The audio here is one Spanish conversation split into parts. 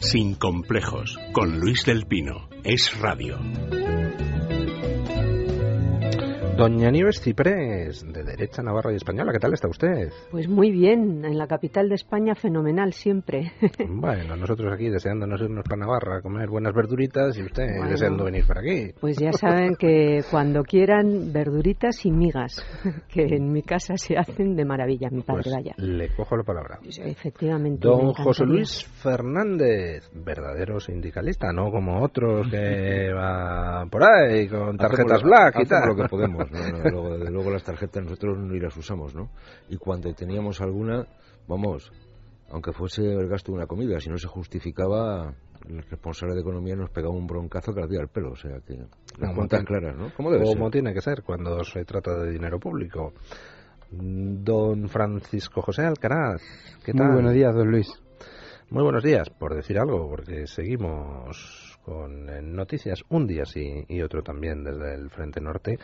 Sin complejos, con Luis del Pino. Es radio. Doña Nieves Ciprés, de derecha navarra y española, ¿qué tal está usted? Pues muy bien, en la capital de España fenomenal siempre. Bueno, nosotros aquí deseándonos irnos para Navarra a comer buenas verduritas y usted deseando venir para aquí. Pues ya saben que cuando quieran verduritas y migas, que en mi casa se hacen de maravilla, mi padre Pues vaya. le cojo la palabra. Efectivamente. me Don José. Luis Fernández, verdadero sindicalista, no como otros que va por ahí con tarjetas Hacemos- black y hacemos tal. lo que podemos, ¿no? Luego, desde luego las tarjetas nosotros ni las usamos, ¿no? Y cuando teníamos alguna, vamos, aunque fuese el gasto de una comida, si no se justificaba, el responsable de economía nos pegaba un broncazo que le hacía el pelo, o sea que las cuentas claras, ¿no? ¿Cómo debe Como ser? tiene que ser cuando se trata de dinero público. Don Francisco José Alcaraz, ¿qué tal? Muy buenos días, don Luis. Muy buenos días, por decir algo, porque seguimos con noticias un día sí y otro también desde el Frente Norte,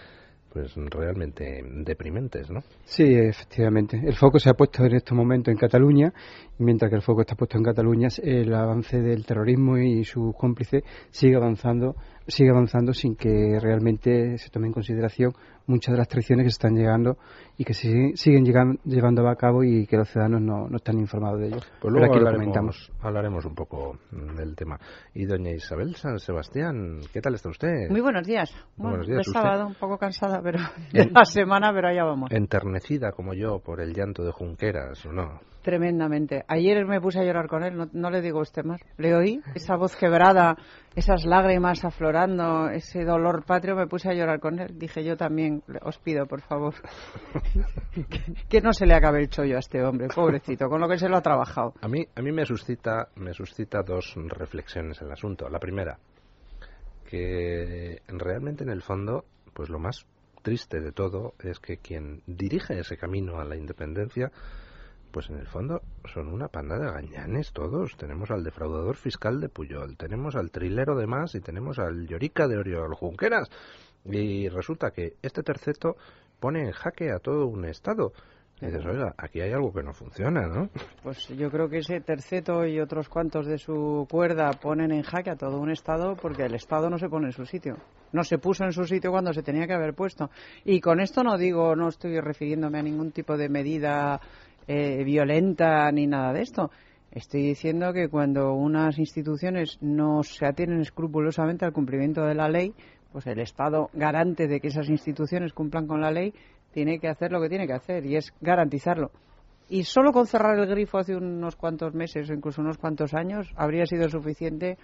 pues realmente deprimentes, ¿no? Sí, efectivamente. El foco se ha puesto en estos momentos en Cataluña, mientras que el foco está puesto en Cataluña, el avance del terrorismo y sus cómplices sigue avanzando, sigue avanzando sin que realmente se tome en consideración muchas de las traiciones que se están llegando y que se siguen llegan- llevando a cabo y que los ciudadanos no, no están informados de ello. Pues Pero luego lo hablaremos, comentamos. hablaremos un poco del tema. Y doña Isabel San Sebastián, ¿qué tal está usted? Muy buenos días. Muy buenos Bueno, días, usted. sábado, un poco cansada pero de la semana, pero allá vamos. Enternecida como yo por el llanto de Junqueras, ¿o no? Tremendamente. Ayer me puse a llorar con él, no, no le digo a usted más. Le oí esa voz quebrada, esas lágrimas aflorando, ese dolor patrio, me puse a llorar con él. Dije yo también, os pido, por favor, que, no se le acabe el chollo a este hombre, pobrecito, con lo que se lo ha trabajado. A mí, a mí me suscita, me suscita dos reflexiones el asunto. La primera, que realmente en el fondo, pues lo más triste de todo es que quien dirige ese camino a la independencia, pues en el fondo son una panda de gañanes todos. Tenemos al defraudador fiscal de Puyol, tenemos al trilero de más y tenemos al llorica de Oriol Junqueras. Y resulta que este terceto pone en jaque a todo un Estado. Y dices, oiga, aquí hay algo que no funciona, ¿no? Pues yo creo que ese terceto y otros cuantos de su cuerda ponen en jaque a todo un Estado porque el Estado no se pone en su sitio. No se puso en su sitio cuando se tenía que haber puesto. Y con esto no digo, no estoy refiriéndome a ningún tipo de medida eh, violenta ni nada de esto. Estoy diciendo que cuando unas instituciones no se atienen escrupulosamente al cumplimiento de la ley, pues el Estado garante de que esas instituciones cumplan con la ley tiene que hacer lo que tiene que hacer y es garantizarlo. Y solo con cerrar el grifo hace unos cuantos meses o incluso unos cuantos años habría sido suficiente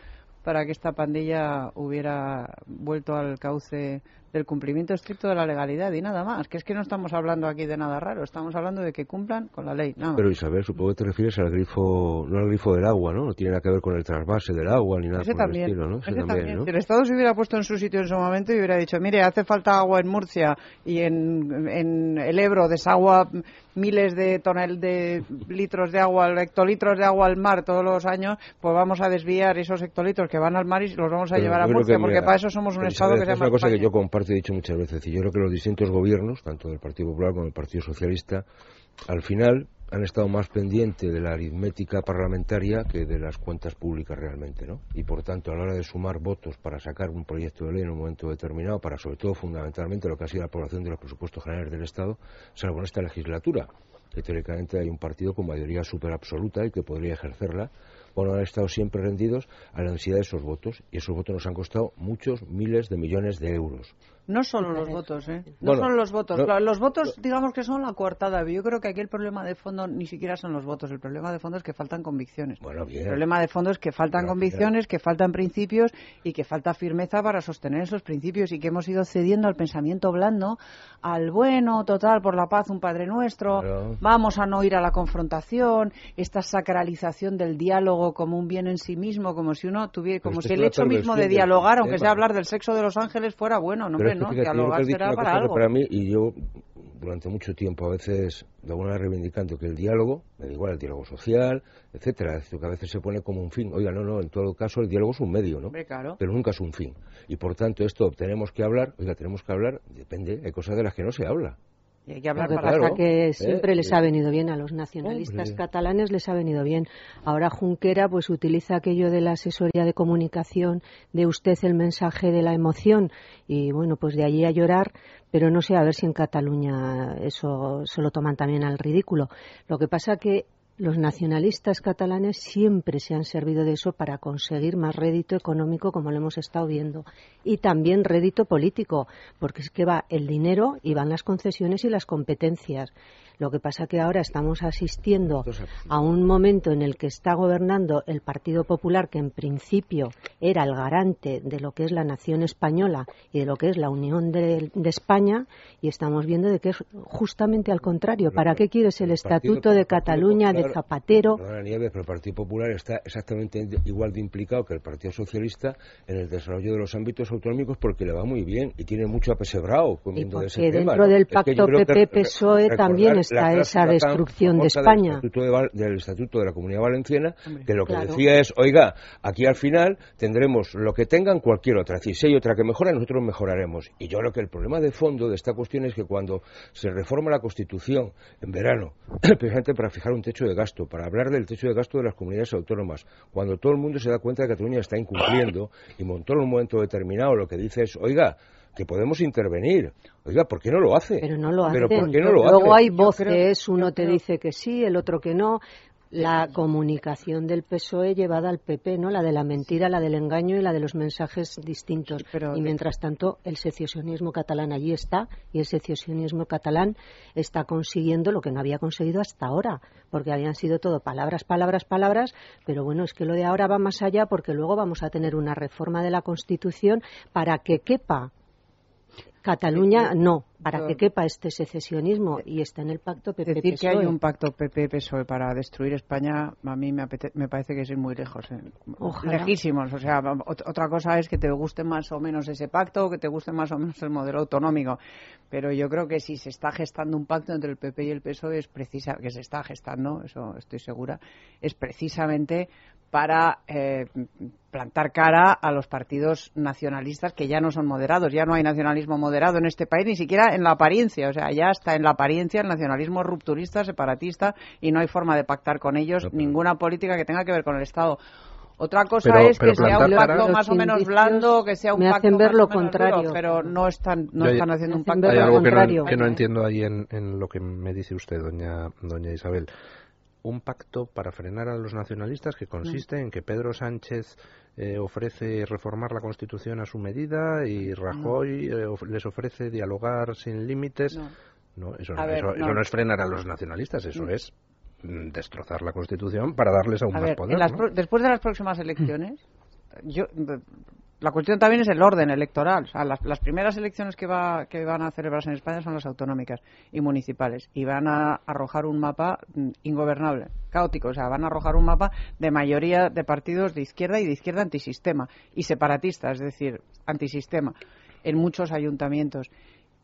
para que esta pandilla hubiera vuelto al cauce del cumplimiento estricto de la legalidad y nada más. Que es que no estamos hablando aquí de nada raro, estamos hablando de que cumplan con la ley. Nada. Pero Isabel, supongo que te refieres al grifo, no al grifo del agua, ¿no? No tiene nada que ver con el trasvase del agua ni nada Ese por el también, estilo, ¿no? ese Ese también. ¿no? Si el Estado se hubiera puesto en su sitio en su momento y hubiera dicho, mire, hace falta agua en Murcia y en, en el Ebro desagua miles de tonel de litros de agua, hectolitros de agua al mar todos los años, pues vamos a desviar esos hectolitros que van al mar y los vamos a Pero llevar a Murcia, que, porque mira, para eso somos un Estado que se es llama una cosa que yo comparto y he dicho muchas veces. Es decir, Yo creo que los distintos gobiernos, tanto del Partido Popular como del Partido Socialista, al final han estado más pendientes de la aritmética parlamentaria que de las cuentas públicas realmente, ¿no? Y por tanto, a la hora de sumar votos para sacar un proyecto de ley en un momento determinado, para sobre todo fundamentalmente lo que ha sido la aprobación de los presupuestos generales del Estado, salvo en esta legislatura, que teóricamente hay un partido con mayoría super absoluta y que podría ejercerla, han estado siempre rendidos a la densidad de esos votos y esos votos nos han costado muchos miles de millones de euros. No solo los votos, ¿eh? No Bueno, solo los votos. no- los votos, digamos que son la coartada. Yo creo que aquí el problema de fondo ni siquiera son los votos. El problema de fondo es que faltan convicciones. Bueno, bien. El problema de fondo es que faltan convicciones, que faltan principios y que falta firmeza para sostener esos principios y que hemos ido cediendo al pensamiento blando, al bueno, total, por la paz, un Padre Nuestro, Claro. vamos a no ir a la confrontación, esta sacralización del diálogo como un bien en sí mismo, como si uno tuviera, como si el hecho mismo de dialogar, aunque sistema. sea hablar del sexo de los ángeles, fuera bueno. No, Pero hombre, es que no, fíjate, lo que para algo. para mí, y yo durante mucho tiempo a veces de alguna manera reivindicando que el diálogo, me da igual el diálogo social, etcétera, esto que a veces se pone como un fin. Oiga, no, no, en todo caso el diálogo es un medio, ¿no? Claro. Pero nunca es un fin. Y por tanto esto tenemos que hablar, oiga, tenemos que hablar, depende, hay cosas de las que no se habla. Y hay que hablar que para Claro, que ¿eh? siempre les Sí. ha venido bien a los nacionalistas Hombre. catalanes, les ha venido bien. Ahora Junquera pues utiliza aquello de la asesoría de comunicación de usted el mensaje de la emoción y bueno, pues de allí a llorar, pero no sé a ver si en Cataluña eso se lo toman también al ridículo. Lo que pasa que los nacionalistas catalanes siempre se han servido de eso para conseguir más rédito económico, como lo hemos estado viendo, y también rédito político, porque es que va el dinero y van las concesiones y las competencias. Lo que pasa que ahora estamos asistiendo a un momento en el que está gobernando el Partido Popular, que en principio era el garante de lo que es la nación española y de lo que es la Unión de, de España, y estamos viendo de que es justamente al contrario. ¿Para qué quieres el Partido- Estatuto de el Partido Cataluña de Popular- Zapatero? Perdona, Nieves, pero el Partido Popular está exactamente igual de implicado que el Partido Socialista en el desarrollo de los ámbitos autonómicos porque le va muy bien y tiene mucho apesebrado Y comiendo de ese porque tema. dentro ¿no? del Es pacto creo que PP-PSOE recordar también la cláusula esa destrucción de España. Del Estatuto de, Val- del Estatuto de la Comunidad Valenciana, Hombre, que lo que claro. decía es, oiga, aquí al final tendremos lo que tengan cualquier otra. Es decir, si hay otra que mejora, nosotros mejoraremos. Y yo creo que el problema de fondo de esta cuestión es que cuando se reforma la Constitución en verano, precisamente para fijar un techo de gasto, para hablar del techo de gasto de las comunidades autónomas, cuando todo el mundo se da cuenta de que Cataluña está incumpliendo y montó en un momento determinado lo que dice es, oiga, que podemos intervenir. Oiga, ¿por qué no lo hace? Pero no lo hacen. ¿Pero por qué no lo Luego hace? hay voces, creo- uno te creo- dice que sí, el otro que no. La comunicación del PSOE llevada al PP, ¿no? La de la mentira, la del engaño y la de los mensajes distintos. Pero- y mientras tanto, el secesionismo catalán allí está y el secesionismo catalán está consiguiendo lo que no había conseguido hasta ahora, porque habían sido todo palabras, palabras, palabras, pero bueno, es que lo de ahora va más allá porque luego vamos a tener una reforma de la Constitución para que quepa Cataluña no, para que quepa este secesionismo y está en el pacto PP Decir que hay un pacto PP-PSOE para destruir España, a mí me, apete- me parece que es ir muy lejos. eh. Lejísimos. O sea, otra cosa es que te guste más o menos ese pacto, que te guste más o menos el modelo autonómico. Pero yo creo que si se está gestando un pacto entre el PP y el PSOE, es precisa, que se está gestando, eso estoy segura, es precisamente para eh, plantar cara a los partidos nacionalistas que ya no son moderados. Ya no hay nacionalismo moderado en este país, ni siquiera en la apariencia. O sea, ya está en la apariencia el nacionalismo rupturista, separatista, y no hay forma de pactar con ellos No, pero- ninguna política que tenga que ver con el Estado. Otra cosa Pero- es pero que sea un pacto más o menos blando, que sea un me pacto hacen ver más lo o menos duro, contrario. pero no están, no Yo- están haciendo un pacto. ver Hay algo que no, que no entiendo ahí en, en lo que me dice usted, doña, doña Isabel. Un pacto para frenar a los nacionalistas que consiste en que Pedro Sánchez eh, ofrece reformar la Constitución a su medida y Rajoy eh, of- les ofrece dialogar sin límites. No. No, eso, no, ver, eso, no. eso no es frenar a los nacionalistas, eso Mm. es mm, destrozar la Constitución para darles aún A más ver, poder. después de las próximas elecciones, yo, la cuestión también es el orden electoral. O sea, las, primeras elecciones que, va, que van a celebrarse en España son las autonómicas y municipales. Y van a arrojar un mapa mm, ingobernable, caótico. O sea, van a arrojar un mapa de mayoría de partidos de izquierda y de izquierda antisistema y separatistas, es decir, antisistema, en muchos ayuntamientos.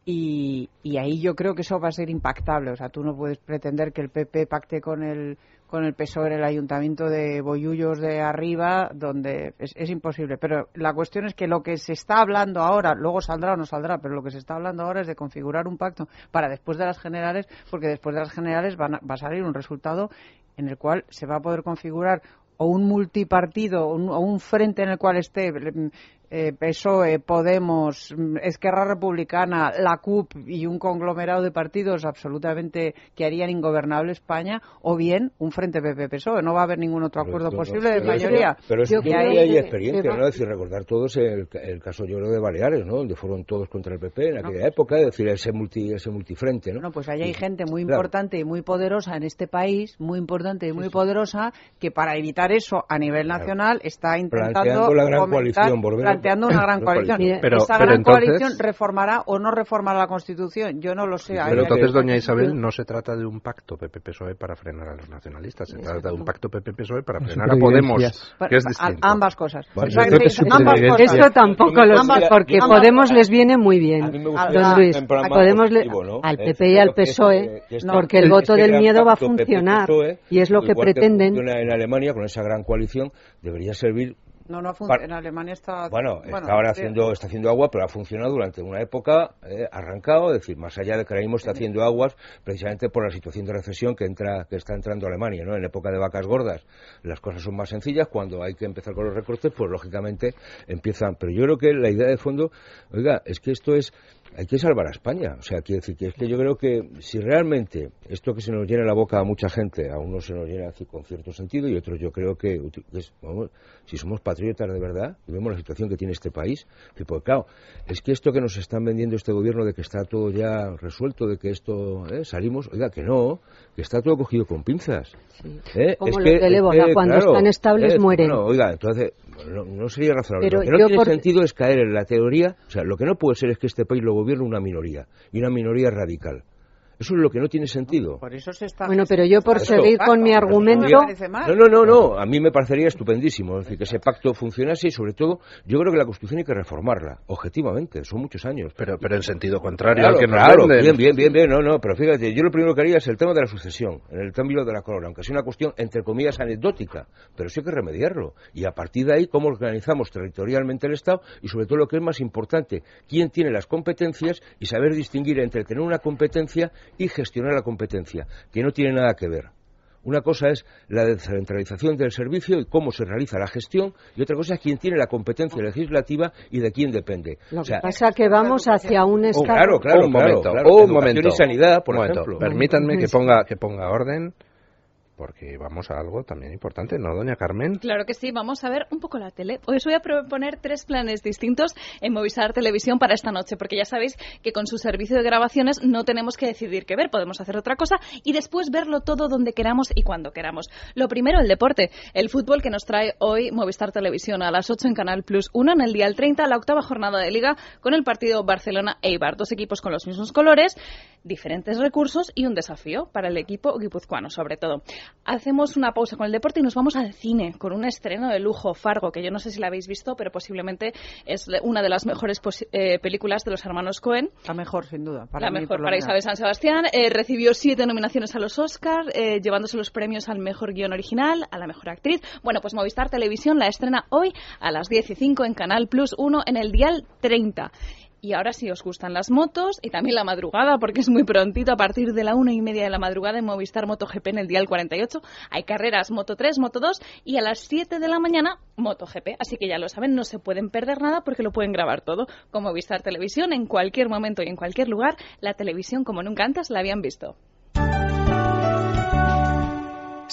Y, y ahí yo creo que eso va a ser impactable. O sea, tú no puedes pretender que el PP pacte con el, con el PSOE en el ayuntamiento de Boyullos de arriba, donde es, es imposible. Pero la cuestión es que lo que se está hablando ahora, luego saldrá o no saldrá, pero lo que se está hablando ahora es de configurar un pacto para después de las generales, porque después de las generales van a- va a salir un resultado en el cual se va a poder configurar o un multipartido o un, o un frente en el cual esté eh, PSOE, Podemos, mm, Esquerra Republicana, la CUP y un conglomerado de partidos absolutamente que harían ingobernable España, o bien un frente PP-PSOE. No va a haber ningún otro acuerdo posible de pero mayoría. Pero es que hay se experiencia, ¿no? Es decir, recordar todos el, el caso yo creo de Baleares, ¿no? Donde fueron todos contra el PP en aquella época, es decir, ese multi, ese multifrente, ¿no? Pues ahí hay Sí. gente muy Claro. importante y muy poderosa en este país, muy importante y muy poderosa, que para evitar eso a nivel Claro. nacional está intentando Planteando la gran coalición, volver planteando una gran coalición. coalición. Pero- Esa pero gran entonces- coalición reformará o no reformará la Constitución. Yo no lo sé. Pero entonces, doña Isabel, no se trata de un pacto PP-PSOE E para frenar a los nacionalistas, se trata de un pacto PP-PSOE E para frenar a Podemos, supervivencias. que es A- distinto. ambas cosas. Vale. O sea, Yo creo que sí, ambas cosas. Esto tampoco lo sé, porque ambas Podemos cosas. les viene muy bien. A mí me Don Luis, Podemos le- positivo, ¿no? al PP y al PSOE, este- porque el voto del miedo va a pacto funcionar, y es lo que pretenden. en Alemania con esa gran coalición debería servir No, no ha Par- En Alemania está. Bueno, está ahora sí. haciendo, está haciendo agua, pero ha funcionado durante una época, eh, arrancado, es decir, más allá de que ahora mismo está haciendo aguas, precisamente por la situación de recesión que entra, que está entrando Alemania, ¿no? En época de vacas gordas, las cosas son más sencillas, cuando hay que empezar con los recortes, pues lógicamente empiezan. Pero yo creo que la idea de fondo, oiga, es que esto es, hay que salvar a España. O sea, quiero decir que es que yo creo que si realmente esto que se nos llena la boca a mucha gente, a unos se nos llena con cierto sentido y otros yo creo que, es, vamos, si somos patriotas de verdad y vemos la situación que tiene este país, pues claro, es que esto que nos están vendiendo este gobierno de que está todo ya resuelto, de que esto eh, salimos, oiga, que no, que está todo cogido con pinzas. ¿eh? Como Es los que- del es que, cuando claro, están estables eh, mueren. bueno, oiga, entonces no, no sería razonable. Pero lo que no tiene por- sentido es caer en la teoría, o sea, lo que no puede ser es que este país lo gobierne una minoría, y una minoría radical. Eso es lo que no tiene sentido. Por eso se está. Bueno, pero yo por Esto- seguir con mi argumento, no. No, no, no, a mí me parecería estupendísimo, es decir, que ese pacto funcionase y sobre todo, yo creo que la Constitución hay que reformarla, objetivamente, son muchos años. Pero, pero en sentido contrario Claro, al que claro, bien, bien, bien, bien, no, no, pero fíjate, yo lo primero que haría es el tema de la sucesión, en el cambio de la corona, aunque sea una cuestión, entre comillas, anecdótica, pero sí hay que remediarlo. Y a partir de ahí, cómo organizamos territorialmente el Estado y sobre todo lo que es más importante, quién tiene las competencias y saber distinguir entre tener una competencia y gestionar la competencia, que no tiene nada que ver. Una cosa es la descentralización del servicio y cómo se realiza la gestión, y otra cosa es quién tiene la competencia legislativa y de quién depende. lo O sea, que pasa es que vamos hacia un Oh, Estado. claro, claro, un claro, momento, claro. un momento. y sanidad, por Un momento. ejemplo. Permítanme que ponga, que ponga orden, porque vamos a algo también importante, ¿no, doña Carmen? Claro que sí, vamos a ver un poco la tele. Hoy os voy a proponer tres planes distintos en Movistar Televisión para esta noche, porque ya sabéis que con su servicio de grabaciones no tenemos que decidir qué ver, podemos hacer otra cosa y después verlo todo donde queramos y cuando queramos. Lo primero, el deporte, el fútbol que nos trae hoy Movistar Televisión a las 8 en Canal Plus 1, en el día 30, la octava jornada de Liga con el partido Barcelona-Eibar, dos equipos con los mismos colores, diferentes recursos y un desafío para el equipo guipuzcoano, sobre todo. Hacemos una pausa con el deporte y nos vamos al cine con un estreno de lujo, Fargo, que yo no sé si la habéis visto, pero posiblemente es una de las mejores eh, películas de los hermanos Cohen. La mejor, sin duda. Para la mí, mejor para. Isabel San Sebastián. Eh, recibió siete nominaciones a los Oscars, eh, llevándose los premios al mejor guion original, a la mejor actriz. Bueno, pues Movistar Televisión la estrena hoy a las 10 y 5 en Canal Plus 1 en el Dial 30. Y ahora sí os gustan las motos y también la madrugada, porque es muy prontito, a partir de la una y media de la madrugada en Movistar MotoGP en el Dial 48. Hay carreras Moto 3, Moto 2 y a las 7 de la mañana MotoGP. Así que ya lo saben, no se pueden perder nada porque lo pueden grabar todo con Movistar Televisión en cualquier momento y en cualquier lugar. La televisión como nunca antes la habían visto.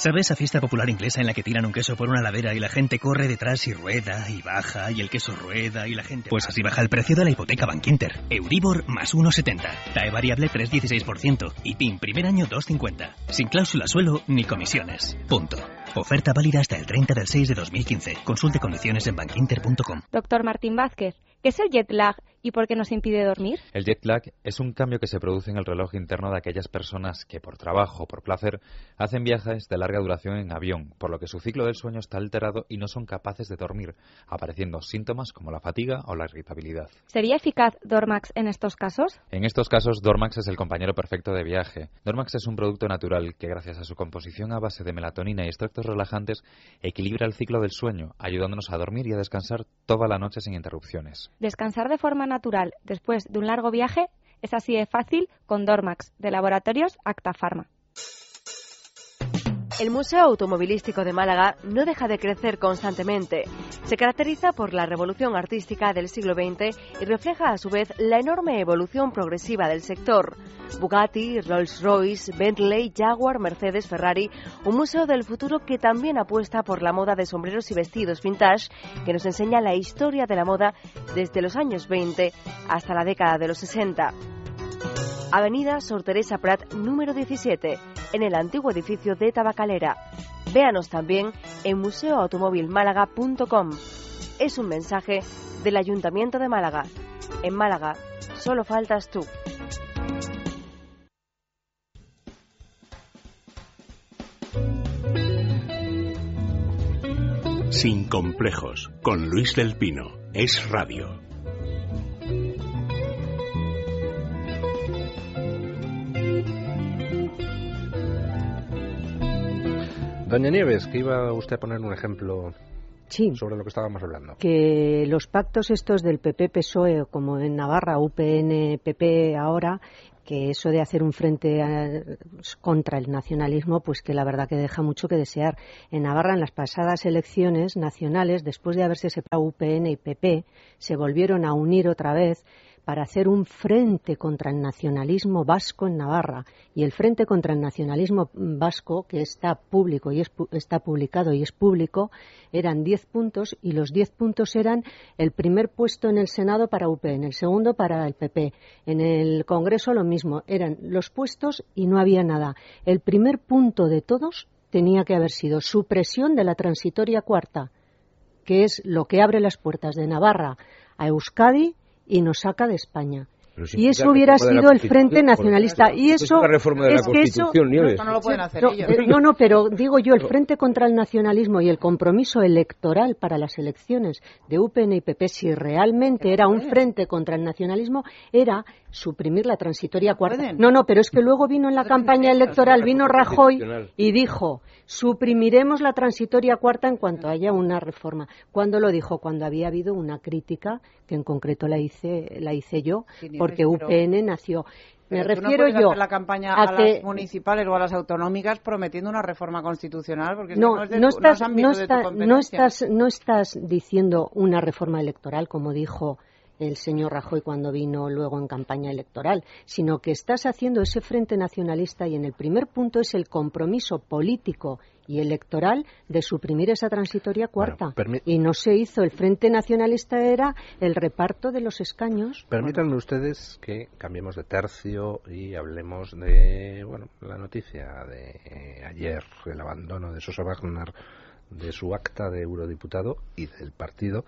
¿Sabes esa fiesta popular inglesa en la que tiran un queso por una ladera y la gente corre detrás y rueda y baja y el queso rueda y la gente... Pues así baja el precio de la hipoteca Bankinter. Euribor más 1,70. TAE variable 3,16% y PIN primer año 2,50. Sin cláusula suelo ni comisiones. Punto. Oferta válida hasta el 30 del 6 de 2015. Consulte condiciones en bankinter.com. Doctor Martín Vázquez, ¿qué es el jet lag y por qué nos impide dormir? El jet lag es un cambio que se produce en el reloj interno de aquellas personas que por trabajo o por placer hacen viajes de larga duración en avión, por lo que su ciclo del sueño está alterado y no son capaces de dormir, apareciendo síntomas como la fatiga o la irritabilidad. ¿Sería eficaz Dormax en estos casos? En estos casos, Dormax es el compañero perfecto de viaje. Dormax es un producto natural que, gracias a su composición a base de melatonina y extractos relajantes, equilibra el ciclo del sueño, ayudándonos a dormir y a descansar toda la noche sin interrupciones. Descansar de forma natural después de un largo viaje es así de fácil con Dormax de Laboratorios Acta Pharma. El Museo Automovilístico de Málaga no deja de crecer constantemente. Se caracteriza por la revolución artística del siglo XX y refleja a su vez la enorme evolución progresiva del sector. Bugatti, Rolls-Royce, Bentley, Jaguar, Mercedes, Ferrari, un museo del futuro que también apuesta por la moda de sombreros y vestidos vintage, que nos enseña la historia de la moda desde los años 20 hasta la década de los 60. Avenida Sor Teresa Prat, número 17, en el antiguo edificio de Tabacalera. Véanos también en museoautomovilmálaga.com. Es un mensaje del Ayuntamiento de Málaga. En Málaga, solo faltas tú. Sin complejos, con Luis del Pino. Es radio. Doña Nieves, que iba usted a poner un ejemplo Sí. sobre lo que estábamos hablando. Que los pactos estos del PP-PSOE, como en Navarra, UPN-PP ahora, que eso de hacer un frente contra el nacionalismo, pues que la verdad que deja mucho que desear. En Navarra, en las pasadas elecciones nacionales, después de haberse separado UPN y PP, se volvieron a unir otra vez para hacer un frente contra el nacionalismo vasco en Navarra. Y el frente contra el nacionalismo vasco, que está público y está publicado y es público, eran diez puntos y los diez puntos eran el primer puesto en el Senado para UPN, el segundo para el PP. En el Congreso lo mismo, eran los puestos y no había nada. El primer punto de todos tenía que haber sido supresión de la transitoria cuarta, que es lo que abre las puertas de Navarra a Euskadi y nos saca de España. Y eso hubiera sido el Frente Nacionalista. Y eso es que eso no, lo pueden hacer ellos. Eh, no, no, pero digo yo, el Frente contra el Nacionalismo y el compromiso electoral para las elecciones de UPN y PP, si realmente era un frente contra el nacionalismo, era suprimir la transitoria cuarta. No, no, pero es que luego vino en la campaña electoral, vino Rajoy y dijo, suprimiremos la transitoria cuarta en cuanto haya una reforma. ¿Cuándo lo dijo? Cuando había habido una crítica, que en concreto la hice, la hice yo, porque UPN nació. Me refiero no yo hacer la campaña a, las municipales o a las autonómicas prometiendo una reforma constitucional porque no, no, es de no, es está- estás no estás diciendo una reforma electoral como dijo el señor Rajoy cuando vino luego en campaña electoral, sino que estás haciendo ese frente nacionalista y en el primer punto es el compromiso político y electoral de suprimir esa transitoria cuarta. y no se hizo. El frente nacionalista era el reparto de los escaños. Permítanme ustedes que cambiemos de tercio y hablemos de bueno la noticia de eh, ayer, el abandono de Sosa Wagner de su acta de eurodiputado y del partido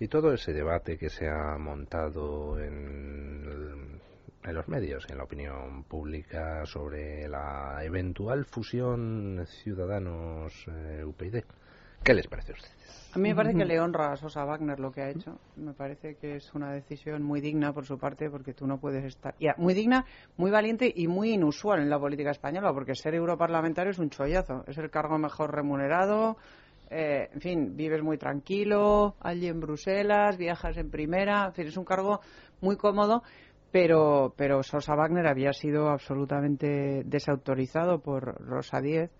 y todo ese debate que se ha montado en, en los medios, en la opinión pública sobre la eventual fusión Ciudadanos-UPyD. ¿Qué les parece a ustedes? A mí me parece que le honra a Sosa Wagner lo que ha hecho. Me parece que es una decisión muy digna por su parte, porque tú no puedes estar. ya, muy digna, muy valiente y muy inusual en la política española, porque ser europarlamentario es un chollazo. Es el cargo mejor remunerado. Eh, en fin, vives muy tranquilo allí en Bruselas, viajas en primera. En fin, es un cargo muy cómodo. Pero, pero Sosa Wagner había sido absolutamente desautorizado por Rosa Díez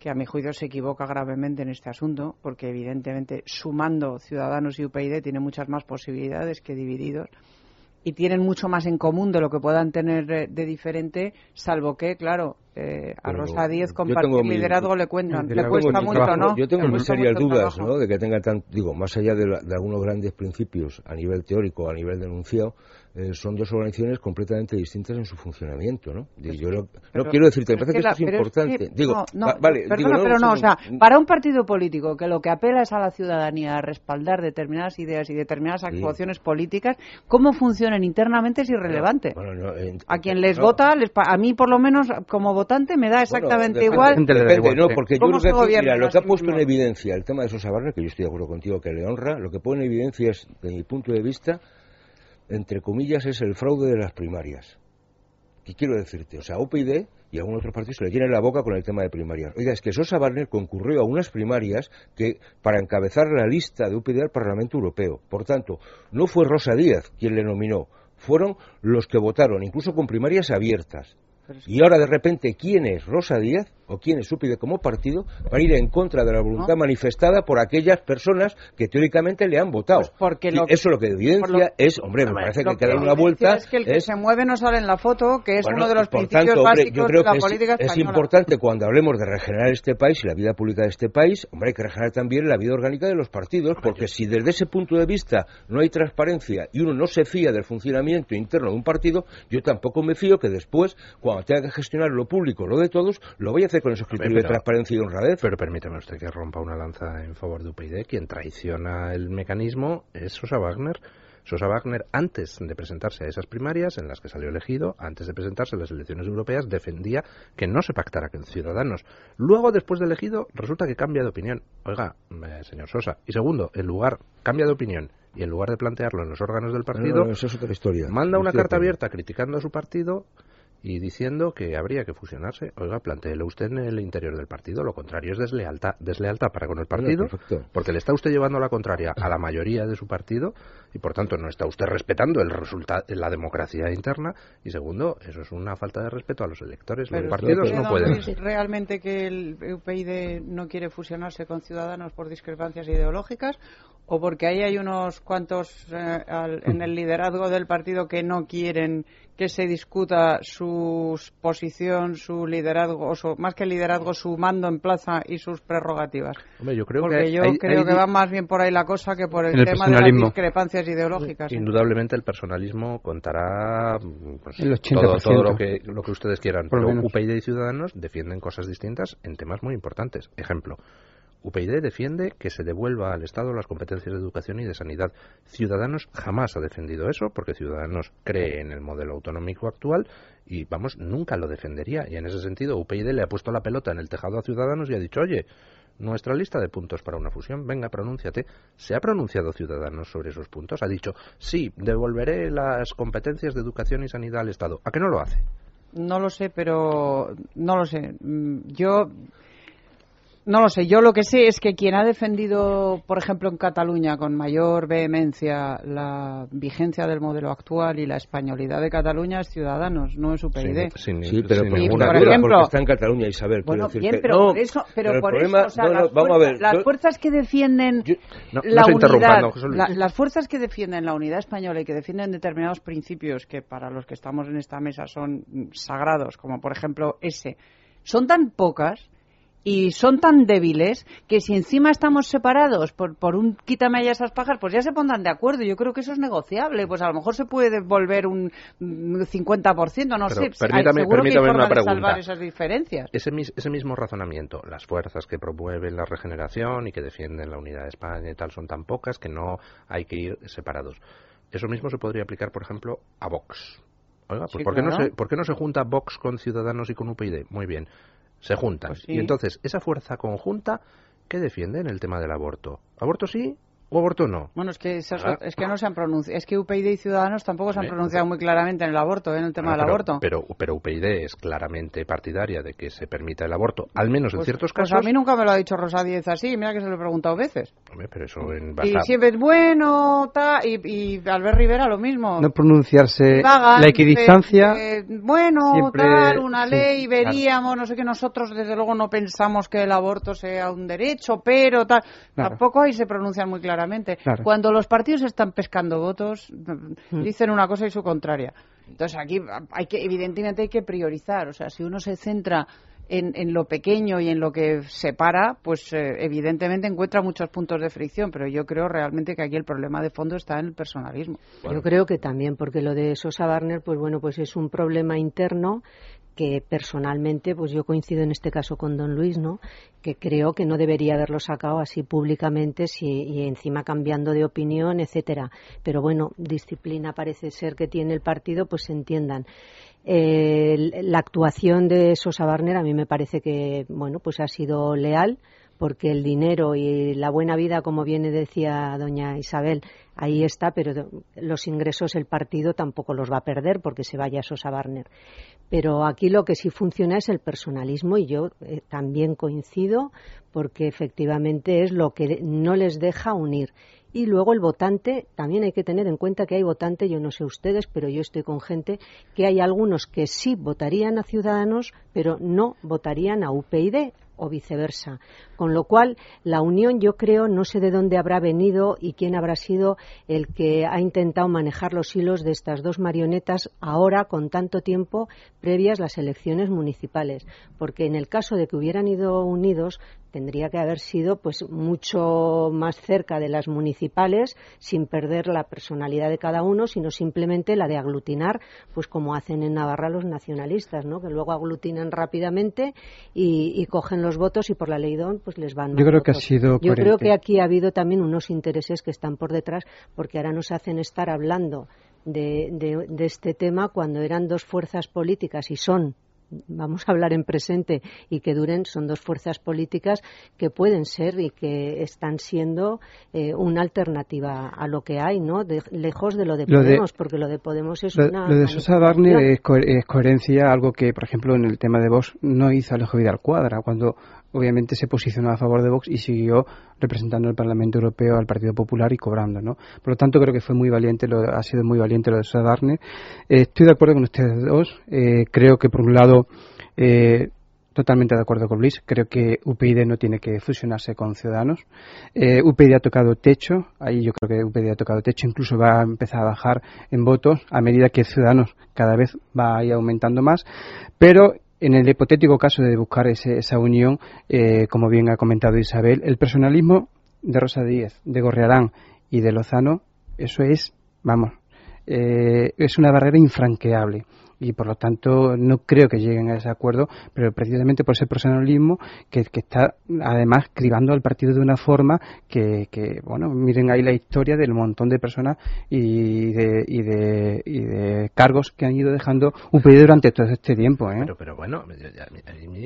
que a mi juicio se equivoca gravemente en este asunto, porque evidentemente sumando Ciudadanos y UPyD tiene muchas más posibilidades que divididos y tienen mucho más en común de lo que puedan tener de diferente, salvo que, claro, eh, a Rosa Díez compartir mi- liderazgo le cuentan, le cuesta mucho, trabajo- ¿no? Yo tengo muy serias dudas. ¿no? De que tengan tan, digo, más allá de, la- de algunos grandes principios a nivel teórico, a nivel denunciado, eh, son dos organizaciones completamente distintas en su funcionamiento, ¿no? Yo lo- no quiero decirte, me parece que, la- esto es importante. que- digo, no, no, va- vale, perdona, digo, pero no, o sea, para un partido político que lo que apela es a la ciudadanía a respaldar determinadas ideas y determinadas actuaciones políticas, cómo funcionan internamente es irrelevante. Bueno, no, eh, a quien les no. vota, les a mí por lo menos como votante me da exactamente igual. Depende, no, porque yo ¿Cómo creo que mira, lo que ha puesto en evidencia el tema de Sosa Wagner, que yo estoy de acuerdo contigo que le honra, lo que pone en evidencia es, de mi punto de vista, entre comillas, es el fraude de las primarias. ¿Qué quiero decirte? O sea, UPyD y algunos otros partidos se le llenan la boca con el tema de primarias. Oiga, es que Sosa Wagner concurrió a unas primarias que para encabezar la lista de UPyD al Parlamento Europeo. Por tanto, no fue Rosa Díaz quien le nominó, fueron los que votaron, incluso con primarias abiertas. Y ahora de repente, ¿quién es Rosa Díaz o quién es UPyD como partido para ir en contra de la voluntad manifestada por aquellas personas que teóricamente le han votado? Pues porque eso lo que evidencia lo- es, hombre, me parece que hay que dar una vuelta. Es que el que se mueve no sale en la foto, que es Bueno, uno de los principios tanto, hombre, básicos yo creo de la que es- política es, española. importante cuando hablemos de regenerar este país y la vida pública de este país, hombre, hay que regenerar también la vida orgánica de los partidos, porque si desde ese punto de vista no hay transparencia y uno no se fía del funcionamiento interno de un partido, yo tampoco me fío que después, cuando tenga que gestionar lo público, lo de todos, lo vaya a con esos criterios de pero- transparencia y honradez. Pero permítame usted que rompa una lanza en favor de UPyD. Quien traiciona el mecanismo es Sosa Wagner. Sosa Wagner, antes de presentarse a esas primarias en las que salió elegido, antes de presentarse a las elecciones europeas, defendía que no se pactara con Ciudadanos. Luego, después de elegido, resulta que cambia de opinión. Oiga, eh, señor Sosa. Y segundo, en lugar, cambia de opinión y en lugar de plantearlo en los órganos del partido, No, no, eso es otra historia. manda una carta abierta criticando a su partido y diciendo que habría que fusionarse. Oiga, planteelo usted en el interior del partido. Lo contrario es deslealtad, deslealtad para con el partido, porque le está usted llevando la contraria a la mayoría de su partido y, por tanto, no está usted respetando el resultado, la democracia interna. Y segundo, eso es una falta de respeto a los electores. los partidos no pueden. realmente que el UPyD no quiere fusionarse con Ciudadanos por discrepancias ideológicas o porque ahí hay unos cuantos eh, en el liderazgo del partido que no quieren que se discuta su posición, su liderazgo, o más que liderazgo, su mando en plaza y sus prerrogativas. yo creo Porque que yo creo que va más bien por ahí la cosa que por el, tema de las discrepancias ideológicas. ¿eh? Indudablemente el personalismo contará pues, todo, todo lo, que, lo que ustedes quieran, pero UPyD y Ciudadanos defienden cosas distintas en temas muy importantes. Ejemplo, UPyD defiende que se devuelva al Estado las competencias de educación y de sanidad. Ciudadanos jamás ha defendido eso, porque Ciudadanos cree en el modelo autonómico actual y, vamos, nunca lo defendería. Y en ese sentido, UPyD le ha puesto la pelota en el tejado a Ciudadanos y ha dicho, oye, nuestra lista de puntos para una fusión, venga, pronúnciate. ¿Se ha pronunciado Ciudadanos sobre esos puntos? Ha dicho, sí, devolveré las competencias de educación y sanidad al Estado. ¿A qué no lo hace? No lo sé, pero no lo sé. Mm, yo no lo sé. Yo lo que sé es que quien ha defendido, por ejemplo, en Cataluña con mayor vehemencia la vigencia del modelo actual y la españolidad de Cataluña es Ciudadanos, no es UPyD. sí, pero por, ejemplo, está en Cataluña, Isabel. Bueno, bien, pero por eso, pero, por eso o sea, las, vamos fuerzas, a ver, las fuerzas que defienden la unidad, las fuerzas que defienden la unidad española y que defienden determinados principios que para los que estamos en esta mesa son sagrados, como por ejemplo ese, son tan pocas y son tan débiles que si encima estamos separados por, por un quítame ya esas pajas, pues ya se pondrán de acuerdo. Yo creo que eso es negociable. Pues a lo mejor se puede devolver un 50%, no sé. Permítame, Seguro permítame que una pregunta. De salvar esas diferencias. Ese, ese mismo razonamiento, las fuerzas que promueven la regeneración y que defienden la unidad de España y tal son tan pocas que no hay que ir separados. Eso mismo se podría aplicar, por ejemplo, a Vox. Oiga, pues ¿por, qué no se, ¿por qué no se junta Vox con Ciudadanos y con UPyD? Muy bien se juntan. Pues y entonces, esa fuerza conjunta, ¿qué defiende en el tema del aborto? ¿Aborto sí o aborto no. Bueno, es que, es que no se han pronunciado. Es que UPyD y Ciudadanos tampoco se han pronunciado muy claramente en el aborto, en el tema del aborto. Pero, pero UPyD es claramente partidaria de que se permita el aborto, al menos en pues, ciertos pues casos. a mí nunca me lo ha dicho Rosa Díez así, mira que se lo he preguntado veces. pero eso en Y siempre es bueno, ta, y, y Albert Rivera lo mismo. No pronunciarse la equidistancia. bueno, tal, una ley, veríamos, no sé qué, nosotros desde luego no pensamos que el aborto sea un derecho, pero tal. Tampoco ahí se pronuncian muy claramente cuando los partidos están pescando votos, mm. dicen una cosa y su contraria. Entonces aquí hay que, evidentemente hay que priorizar. O sea, si uno se centra en, lo pequeño y en lo que separa, pues eh, evidentemente encuentra muchos puntos de fricción, pero yo creo realmente que aquí el problema de fondo está en el personalismo. Yo creo que también, porque lo de Sosa Barner, pues bueno, pues es un problema interno que personalmente, pues yo coincido en este caso con don Luis, ¿no? Que creo que no debería haberlo sacado así públicamente si, y encima cambiando de opinión, etcétera. Pero bueno, disciplina parece ser que tiene el partido, pues se entiendan. la actuación de Sosa Barner a mí me parece que, bueno, pues ha sido leal porque el dinero y la buena vida, como bien decía doña Isabel, ahí está, pero los ingresos el partido tampoco los va a perder porque se vaya Sosa Barner. Pero aquí lo que sí funciona es el personalismo y yo eh, también coincido porque efectivamente es lo que no les deja unir. Y luego el votante, también hay que tener en cuenta que hay votante, yo no sé ustedes, pero yo estoy con gente, que hay algunos que sí votarían a Ciudadanos, pero no votarían a UPyD o viceversa. Con lo cual, la unión, yo creo, no sé de dónde habrá venido y quién habrá sido el que ha intentado manejar los hilos de estas dos marionetas ahora, con tanto tiempo, previas las elecciones municipales. Porque en el caso de que hubieran ido unidos, tendría que haber sido pues mucho más cerca de las municipales sin perder la personalidad de cada uno sino simplemente la de aglutinar pues como hacen en Navarra los nacionalistas ¿no? que luego aglutinan rápidamente y, cogen los votos y por la ley DON pues les van yo creo que ha sido yo creo que aquí ha habido también unos intereses que están por detrás porque ahora nos hacen estar hablando de, de este tema cuando eran dos fuerzas políticas y son vamos a hablar en presente y que duren, son dos fuerzas políticas que pueden ser y que están siendo eh, una alternativa a lo que hay, ¿no? lejos de lo de Podemos, porque lo de Podemos es una. Lo de Sosa Barney es, es, coherencia, algo que, por ejemplo, en el tema de Vox no hizo Alejo Vidal Cuadra, cuando obviamente se posicionó a favor de Vox y siguió representando el Parlamento Europeo al Partido Popular y cobrando, ¿no? Por lo tanto, creo que fue muy valiente, lo, ha sido muy valiente lo de Sosa Barney. Eh, estoy de acuerdo con ustedes dos. Eh, creo que, por un lado, eh, totalmente de acuerdo con Luis. Creo que UPyD no tiene que fusionarse con Ciudadanos. Eh, UPyD ha tocado techo. Ahí yo creo que UPyD ha tocado techo. Incluso va a empezar a bajar en votos a medida que Ciudadanos cada vez va a ir aumentando más. Pero en el hipotético caso de buscar esa unión, eh, como bien ha comentado Isabel, el personalismo de Rosa Díez, de Gorriarán y de Lozano, eso es, vamos, eh, es una barrera infranqueable y por lo tanto no creo que lleguen a ese acuerdo, pero precisamente por ese personalismo que, está además cribando al partido de una forma que, bueno, miren ahí la historia del montón de personas y de, y de, y de cargos que han ido dejando UPyD durante todo este tiempo. ¿eh? Pero, pero bueno,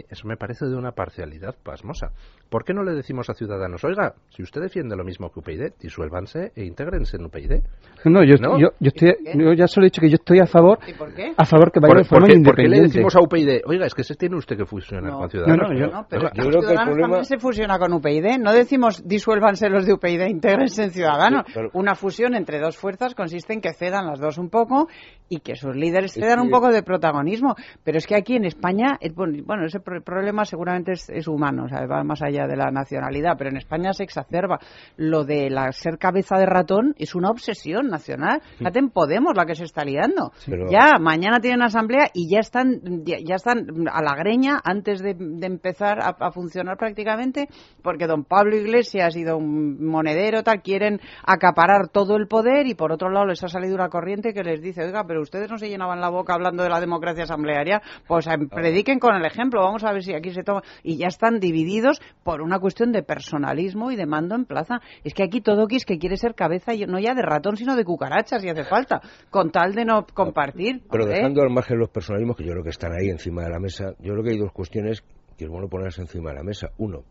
eso me parece de una parcialidad pasmosa. ¿Por qué no le decimos a Ciudadanos, oiga, si usted defiende lo mismo que UPyD, disuélvanse e intégrense en UPyD? No, yo, Yo, estoy, yo ya solo he dicho que yo estoy a favor, ¿Y por qué? a favor que vaya ¿Por, qué, le decimos a UPyD, oiga, es que se tiene usted que fusionar con Ciudadanos? No, no, yo, no, pero yo creo que el problema... también se fusiona con UPyD. No decimos disuélvanse los de UPyD, intégrense en Ciudadanos. Una fusión entre dos fuerzas consiste en que cedan las dos un poco y que sus líderes cedan un poco de protagonismo. Pero es que aquí en España, bueno, ese problema seguramente es, humano, o sea, va más allá de la nacionalidad, pero en España se exacerba. Lo de la, ser cabeza de ratón es una obsesión nacional. Fíjate en Podemos la que se está liando. Ya, mañana tienen asamblea y ya están, ya, están a la greña antes de, empezar a, funcionar prácticamente, porque don Pablo Iglesias y don Monedero tal quieren acaparar todo el poder y por otro lado les ha salido una corriente que les dice, oiga, pero ustedes no se llenaban la boca hablando de la democracia asamblearia, pues em, prediquen con el ejemplo, vamos a ver si aquí se toma. Y ya están divididos por una cuestión de personalismo y de mando en plaza. Es que aquí todo es que quiere ser cabeza, no ya de ratón, sino de cucarachas, si hace falta, con tal de no compartir. Pero al margen los personalismos que yo creo que están ahí encima de la mesa, yo creo que hay dos cuestiones que es bueno ponerse encima de la mesa. Uno,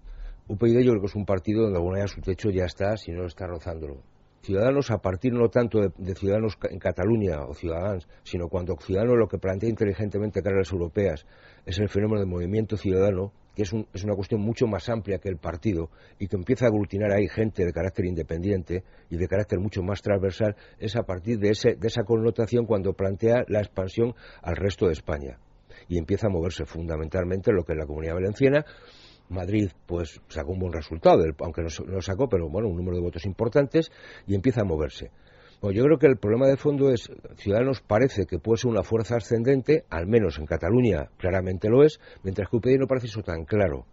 UPyD yo creo que es un partido donde alguna vez su techo ya está, si no está rozándolo. Ciudadanos, a partir no tanto de, Ciudadanos en Cataluña o Ciudadanos, sino cuando Ciudadanos lo que plantea inteligentemente cara europeas es el fenómeno del movimiento ciudadano, que es, es, una cuestión mucho más amplia que el partido y que empieza a aglutinar ahí gente de carácter independiente y de carácter mucho más transversal, es a partir de, ese, de esa connotación cuando plantea la expansión al resto de España. Y empieza a moverse fundamentalmente lo que es la comunidad valenciana. Madrid pues sacó un buen resultado, aunque no, no sacó, pero bueno, un número de votos importantes y empieza a moverse. Bueno, yo creo que el problema de fondo es, Ciudadanos parece que puede ser una fuerza ascendente, al menos en Cataluña claramente lo es, mientras que UPyD no parece eso tan claro.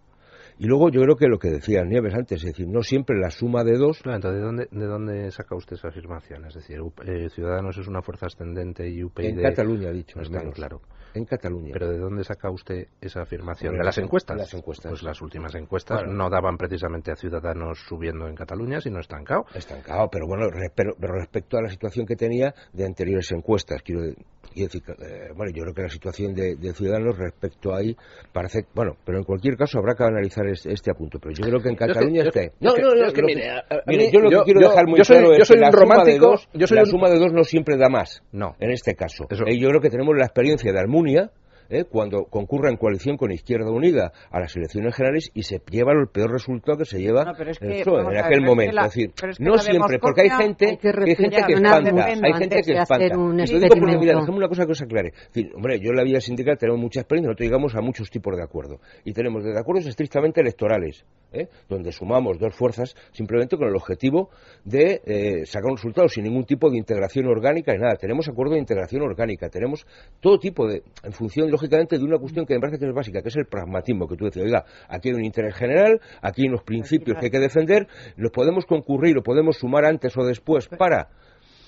Y luego yo creo que lo que decía Nieves antes, es decir, no siempre la suma de dos. Claro, entonces, ¿de dónde, ¿de dónde saca usted esa afirmación? Es decir, eh, Ciudadanos es una fuerza ascendente y UPyD. En Cataluña, ha dicho. Claro en Cataluña. ¿Pero de dónde saca usted esa afirmación? ¿De las encuestas? Las encuestas. Pues las últimas encuestas no daban precisamente a Ciudadanos subiendo en Cataluña, sino estancado. Estancado, pero bueno, pero, respecto a la situación que tenía de anteriores encuestas, quiero decir, eh, bueno, yo creo que la situación de, Ciudadanos respecto ahí parece, bueno, pero en cualquier caso habrá que analizar este, este apunto, pero yo creo que en Cataluña está... No, no, no, es que mire, yo lo que quiero dejar muy claro es que la suma de dos, yo soy la suma de dos no siempre da más. No. En este caso. Y yo creo que tenemos la experiencia de Almunia ¿eh? cuando concurra en coalición con Izquierda Unida a las elecciones generales y se lleva el peor resultado que se lleva en aquel momento. es decir, no siempre, porque hay gente que, hay gente que espanta. Hay gente que espanta. Lo digo porque, mira, déjame una cosa que os aclare. hombre, yo en la vida sindical tenemos mucha experiencia, nosotros llegamos a muchos tipos de acuerdos. Y tenemos de acuerdos estrictamente electorales, ¿eh? donde sumamos dos fuerzas simplemente con el objetivo de eh, sacar un resultado sin ningún tipo de integración orgánica y nada. Tenemos acuerdos de integración orgánica, tenemos todo tipo de, en función lógicamente, de una cuestión que me parece que es básica, que es el pragmatismo, que tú decías, oiga, aquí hay un interés general, aquí hay unos principios que hay que defender, los podemos concurrir o podemos sumar antes o después para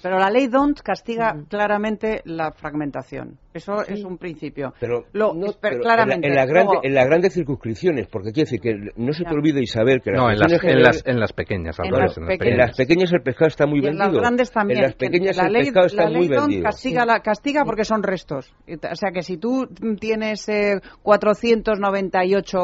Pero la ley DONT castiga claramente la fragmentación. Eso es un principio. Pero, Lo- no, en, la- claramente. en, la grande- Luego- en las grandes circunscripciones, porque quiere decir que no se te Ya. olvide Isabel que No, en las, elecciones en, las, en las pequeñas, al En las en pequeñas. en las pequeñas el pescado está muy y en vendido. las grandes también. En las que pequeñas la el ley, pescado está la muy ley DONT vendido. Castiga, la, castiga porque son restos. O sea que si tú tienes eh, 498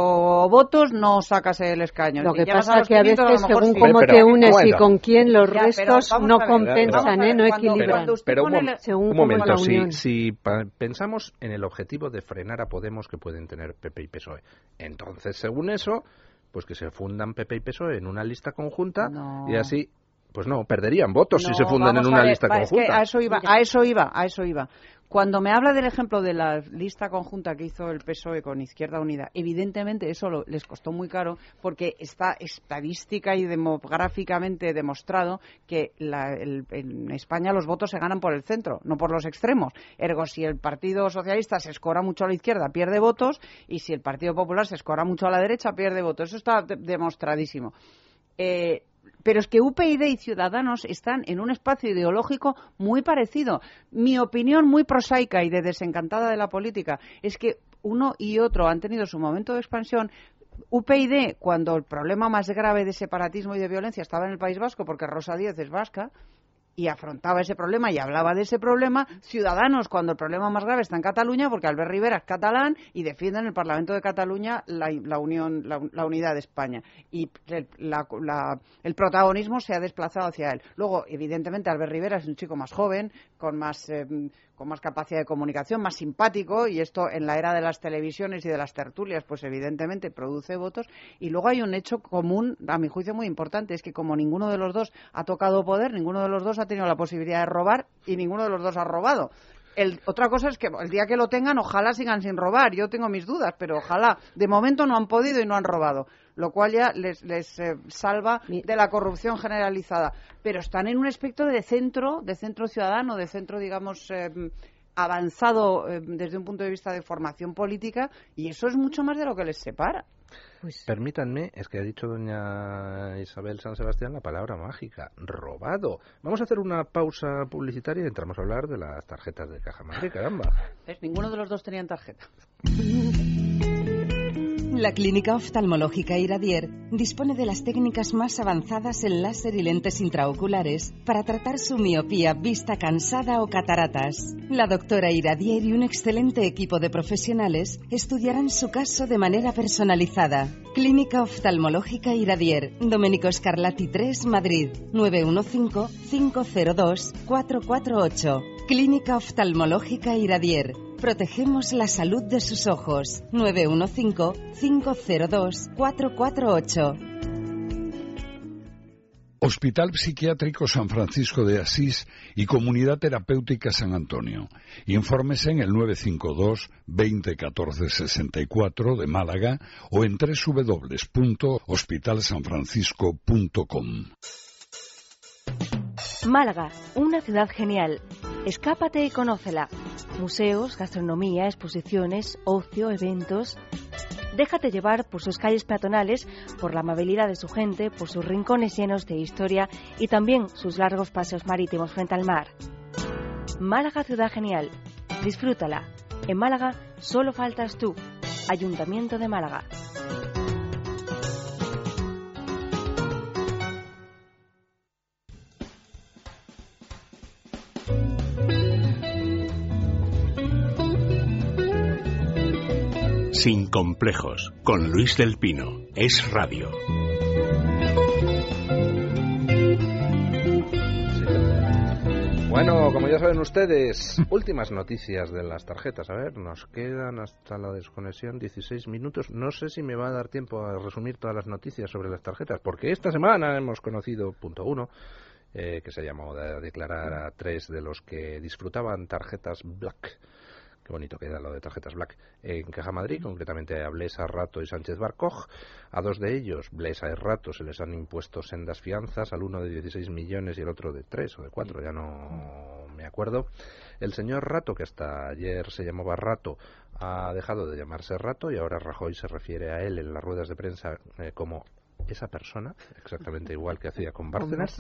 votos, no sacas el escaño. Lo Si que llegas pasa los que a 500, veces, según sí. cómo Pero, te unes y con quién, los restos no compensan, ¿eh? no cuando- equilibran. cuando usted Pero un, Según un momento, si, si pensamos en el objetivo de frenar a Podemos que pueden tener PP y PSOE, entonces, según eso, pues que se fundan PP y PSOE en una lista conjunta No. y así, pues no, perderían votos si se fundan en una ver, lista va, es que conjunta. a eso iba, a eso iba, a eso iba. Cuando me habla del ejemplo de la lista conjunta que hizo el PSOE con Izquierda Unida, evidentemente eso lo- les costó muy caro porque está estadística y demográficamente demostrado que la- en España los votos se ganan por el centro, no por los extremos. Ergo, si el Partido Socialista se escora mucho a la izquierda, pierde votos, y si el Partido Popular se escora mucho a la derecha, pierde votos. Eso está de- demostradísimo. Eh, pero es que UPyD y Ciudadanos están en un espacio ideológico muy parecido. Mi opinión muy prosaica y de desencantada de la política es que uno y otro han tenido su momento de expansión. UPyD, cuando el problema más grave de separatismo y de violencia estaba en el País Vasco, porque Rosa Díez es vasca, y afrontaba ese problema y hablaba de ese problema. Ciudadanos, cuando el problema más grave está en Cataluña, porque Albert Rivera es catalán y defiende en el Parlamento de Cataluña la, unión, la, la unidad de España. Y el protagonismo se ha desplazado hacia él. Luego, evidentemente, Albert Rivera es un chico más joven, con más, eh, con más capacidad de comunicación, más simpático, y esto en la era de las televisiones y de las tertulias, pues evidentemente produce votos. Y luego hay un hecho común, a mi juicio, muy importante, es que como ninguno de los dos ha tocado poder, ninguno de los dos ha tenido la posibilidad de robar y ninguno de los dos ha robado. El- otra cosa es que el día que lo tengan, ojalá sigan sin robar. Yo tengo mis dudas, pero ojalá. De momento no han podido y no han robado, lo cual ya les, les eh, salva de la corrupción generalizada. Pero están en un aspecto de centro, de centro ciudadano, de centro, digamos, eh, avanzado eh, desde un punto de vista de formación política, y eso es mucho más de lo que les separa. Permítanme, es que ha dicho doña Isabel San Sebastián la palabra mágica, robado. Vamos a hacer una pausa publicitaria y entramos a hablar de las tarjetas de Caja Madrid, caramba. ¿Ves? Ninguno de los dos tenían tarjeta. La Clínica Oftalmológica Iradier dispone de las técnicas más avanzadas en láser y lentes intraoculares para tratar su miopía, vista cansada o cataratas. La doctora Iradier y un excelente equipo de profesionales estudiarán su caso de manera personalizada. Clínica Oftalmológica Iradier, Domenico Scarlatti 3, Madrid, 915-502-448. Clínica Oftalmológica Iradier. Protegemos la salud de sus ojos. 915-502-448. Hospital Psiquiátrico San Francisco de Asís y Comunidad Terapéutica San Antonio. Infórmese en el 952 20 14 64 de Málaga o en www.hospitalsanfrancisco.com. Málaga, una ciudad genial. Escápate y conócela. Museos, gastronomía, exposiciones, ocio, eventos. Déjate llevar por sus calles peatonales, por la amabilidad de su gente, por sus rincones llenos de historia y también sus largos paseos marítimos frente al mar. Málaga, ciudad genial. Disfrútala. En Málaga solo faltas tú. Ayuntamiento de Málaga. Sin complejos, con Luis del Pino. Es radio. Bueno, como ya saben ustedes, últimas noticias de las tarjetas. A ver, nos quedan hasta la desconexión 16 minutos. No sé si me va a dar tiempo a resumir todas las noticias sobre las tarjetas, porque esta semana hemos conocido, punto uno, eh, que se llamó a declarar a tres de los que disfrutaban tarjetas Black. Qué bonito queda lo de tarjetas Black. En Caja Madrid, concretamente a Blesa, Rato y Sánchez Barcoj. A dos de ellos, Blesa y Rato, se les han impuesto sendas fianzas, al uno de 16 millones y el otro de 3 o de 4, ya no me acuerdo. El señor Rato, que hasta ayer se llamaba Rato, ha dejado de llamarse Rato y ahora Rajoy se refiere a él en las ruedas de prensa eh, como esa persona, exactamente igual que hacía con Bárcenas.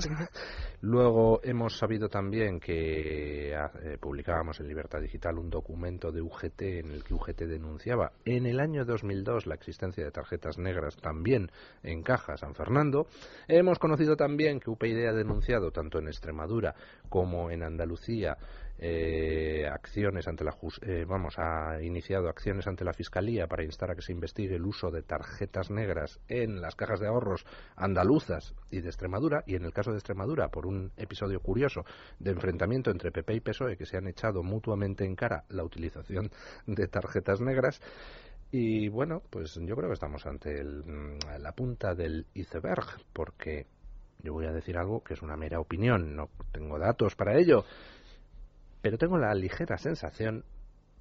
Luego hemos sabido también que ah, eh, publicábamos en Libertad Digital un documento de UGT en el que UGT denunciaba en el año 2002 la existencia de tarjetas negras también en Caja San Fernando. Hemos conocido también que UPyD ha denunciado tanto en Extremadura como en Andalucía eh, acciones ante la eh, vamos ha iniciado acciones ante la fiscalía para instar a que se investigue el uso de tarjetas negras en las cajas de ahorros andaluzas y de Extremadura y en el caso de Extremadura por un episodio curioso de enfrentamiento entre PP y PSOE que se han echado mutuamente en cara la utilización de tarjetas negras. Y bueno pues yo creo que estamos ante mm, la punta del iceberg porque yo voy a decir algo que es una mera opinión, no tengo datos para ello, pero tengo la ligera sensación